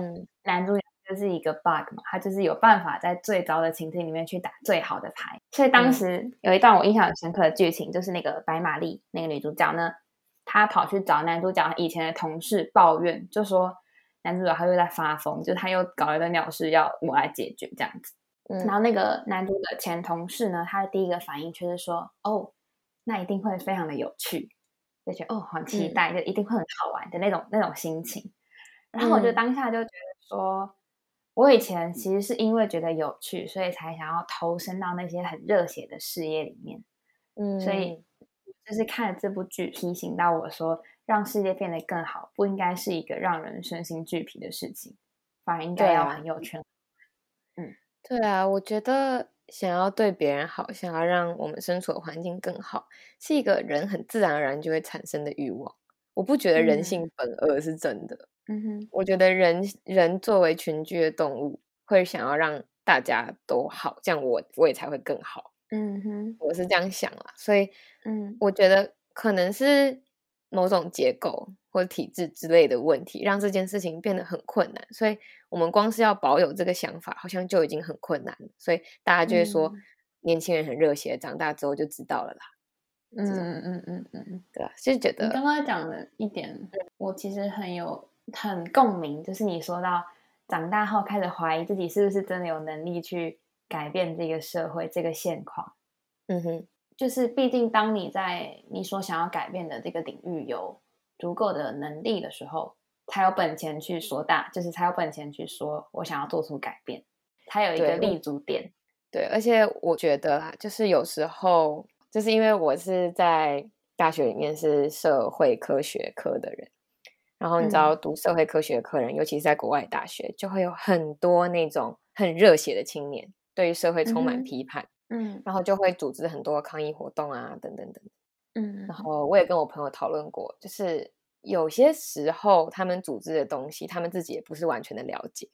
男主角就是一个 bug 嘛，他就是有办法在最糟的情境里面去打最好的牌，所以当时有一段我印象很深刻的剧情，就是那个白玛丽那个女主角呢，她跑去找男主角以前的同事抱怨，就说男主角他又在发疯，就他又搞了一个鸟事要我来解决这样子，然后那个男主的前同事呢，他的第一个反应却是说，哦。那一定会非常的有趣，就觉得哦，很期待，就一定会很好玩的那种那种心情。然后我就当下就觉得说，我以前其实是因为觉得有趣，所以才想要投身到那些很热血的事业里面。嗯，所以就是看了这部剧，提醒到我说，让世界变得更好，不应该是一个让人身心俱疲的事情，反而应该要很有趣。嗯，对啊，我觉得。想要对别人好，想要让我们身处的环境更好，是一个人很自然而然就会产生的欲望。我不觉得人性本恶是真的。嗯哼，我觉得人人作为群居的动物，会想要让大家都好，这样我我也才会更好。嗯哼，我是这样想啦，所以嗯，我觉得可能是某种结构。或体质之类的问题，让这件事情变得很困难。所以，我们光是要保有这个想法，好像就已经很困难了。所以，大家就会说，年轻人很热血，长大之后就知道了啦。嗯嗯嗯嗯嗯，对啊，就觉得你刚刚讲的一点，我其实很有很共鸣，就是你说到长大后开始怀疑自己是不是真的有能力去改变这个社会这个现况。嗯哼，就是毕竟当你在你所想要改变的这个领域有足够的能力的时候，才有本钱去说大，就是才有本钱去说我想要做出改变，才有一个立足点。对，而且我觉得啦，就是有时候，就是因为我是在大学里面是社会科学科的人，然后你知道读社会科学科人，尤其是在国外大学，就会有很多那种很热血的青年，对于社会充满批判，嗯，然后就会组织很多抗议活动啊，等等等，嗯，然后我也跟我朋友讨论过，就是有些时候他们组织的东西，他们自己也不是完全的了解。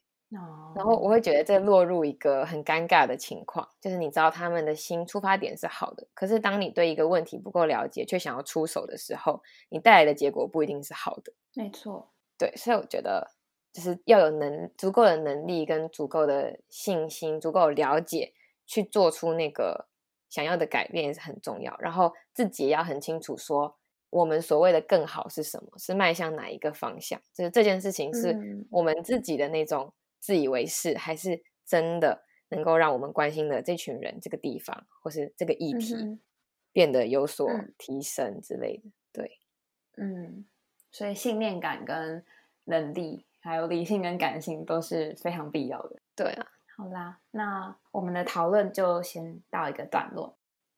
然后我会觉得这落入一个很尴尬的情况，就是你知道他们的心出发点是好的，可是当你对一个问题不够了解，却想要出手的时候，你带来的结果不一定是好的。没错，对，所以我觉得就是要有能足够的能力跟足够的信心，足够了解去做出那个想要的改变也是很重要。然后自己也要很清楚说，我们所谓的更好是什么，是迈向哪一个方向，就是这件事情是我们自己的那种。自以为是，还是真的能够让我们关心的这群人、这个地方，或是这个议题变得有所提升之类的？对，嗯，所以信念感跟能力，还有理性跟感性都是非常必要的。对啊，好啦，那我们的讨论就先到一个段落。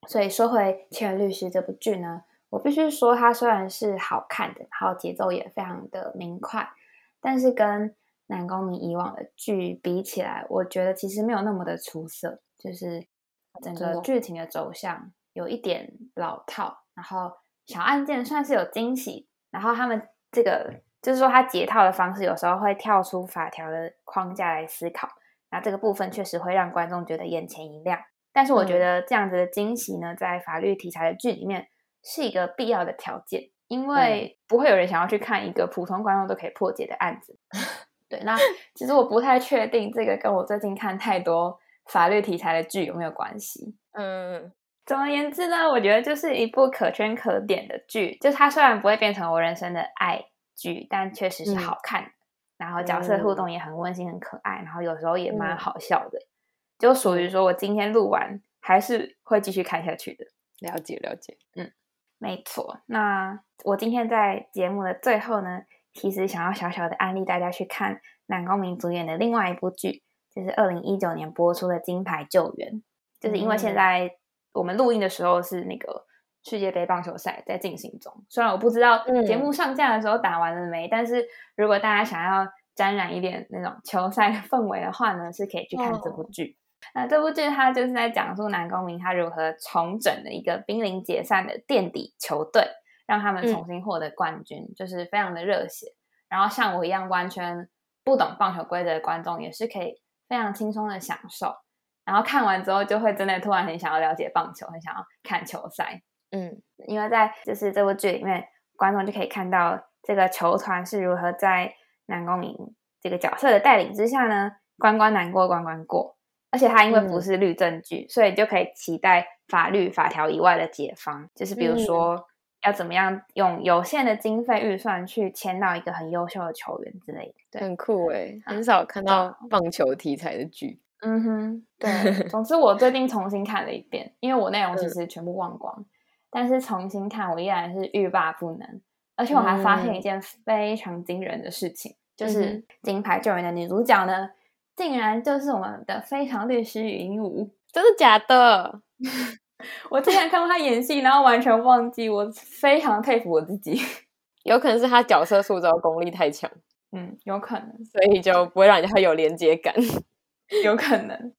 所以说回《千元律师》这部剧呢，我必须说，它虽然是好看的，然后节奏也非常的明快，但是跟南宫明以往的剧比起来，我觉得其实没有那么的出色，就是整个剧情的走向有一点老套，然后小案件算是有惊喜，然后他们这个就是说他解套的方式有时候会跳出法条的框架来思考，那这个部分确实会让观众觉得眼前一亮。但是我觉得这样子的惊喜呢，在法律题材的剧里面是一个必要的条件，因为不会有人想要去看一个普通观众都可以破解的案子。对，那其实我不太确定这个跟我最近看太多法律题材的剧有没有关系。嗯，总而言之呢，我觉得就是一部可圈可点的剧，就它虽然不会变成我人生的爱剧，但确实是好看。然后角色互动也很温馨、很可爱，然后有时候也蛮好笑的，就属于说我今天录完还是会继续看下去的。了解，了解。嗯，没错。那我今天在节目的最后呢？其实想要小小的安利大家去看南宫明主演的另外一部剧，就是二零一九年播出的《金牌救援》。就是因为现在我们录音的时候是那个世界杯棒球赛在进行中，虽然我不知道节目上架的时候打完了没，但是如果大家想要沾染一点那种球赛氛围的话呢，是可以去看这部剧。那这部剧它就是在讲述南宫明他如何重整了一个濒临解散的垫底球队。让他们重新获得冠军，就是非常的热血。然后像我一样完全不懂棒球规则的观众，也是可以非常轻松的享受。然后看完之后，就会真的突然很想要了解棒球，很想要看球赛。嗯，因为在就是这部剧里面，观众就可以看到这个球团是如何在南宫明这个角色的带领之下呢，关关难过关关过。而且他因为不是律政剧，所以就可以期待法律法条以外的解方，就是比如说。要怎么样用有限的经费预算去签到一个很优秀的球员之类的，很酷诶，很少看到棒球题材的剧。嗯哼，对。总之，我最近重新看了一遍，因为我内容其实全部忘光，但是重新看我依然是欲罢不能。而且我还发现一件非常惊人的事情，就是金牌救援的女主角呢，竟然就是我们的非常律师云武，真的假的？我之前看过他演戏，然后完全忘记。我非常佩服我自己，有可能是他角色塑造功力太强，嗯，有可能，所以就不会让人家有连接感，有可能。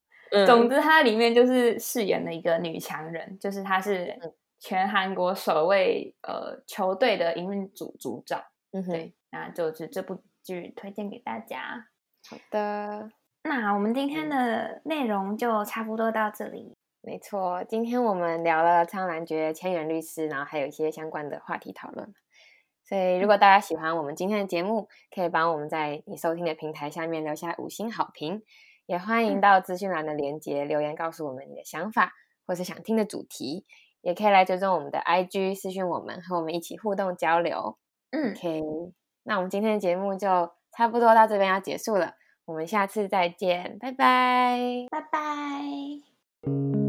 总之，他里面就是饰演的一个女强人，就是她是全韩国首位呃球队的营运组组长。嗯对，那就是这部剧推荐给大家。好的，那我们今天的内容就差不多到这里。没错，今天我们聊了苍兰诀、千元律师，然后还有一些相关的话题讨论。所以，如果大家喜欢我们今天的节目，可以帮我们在你收听的平台下面留下五星好评，也欢迎到资讯栏的连接留言告诉我们你的想法，或是想听的主题，也可以来追踪我们的 IG 私讯我们，和我们一起互动交流。嗯，OK，那我们今天的节目就差不多到这边要结束了，我们下次再见，拜拜，拜拜。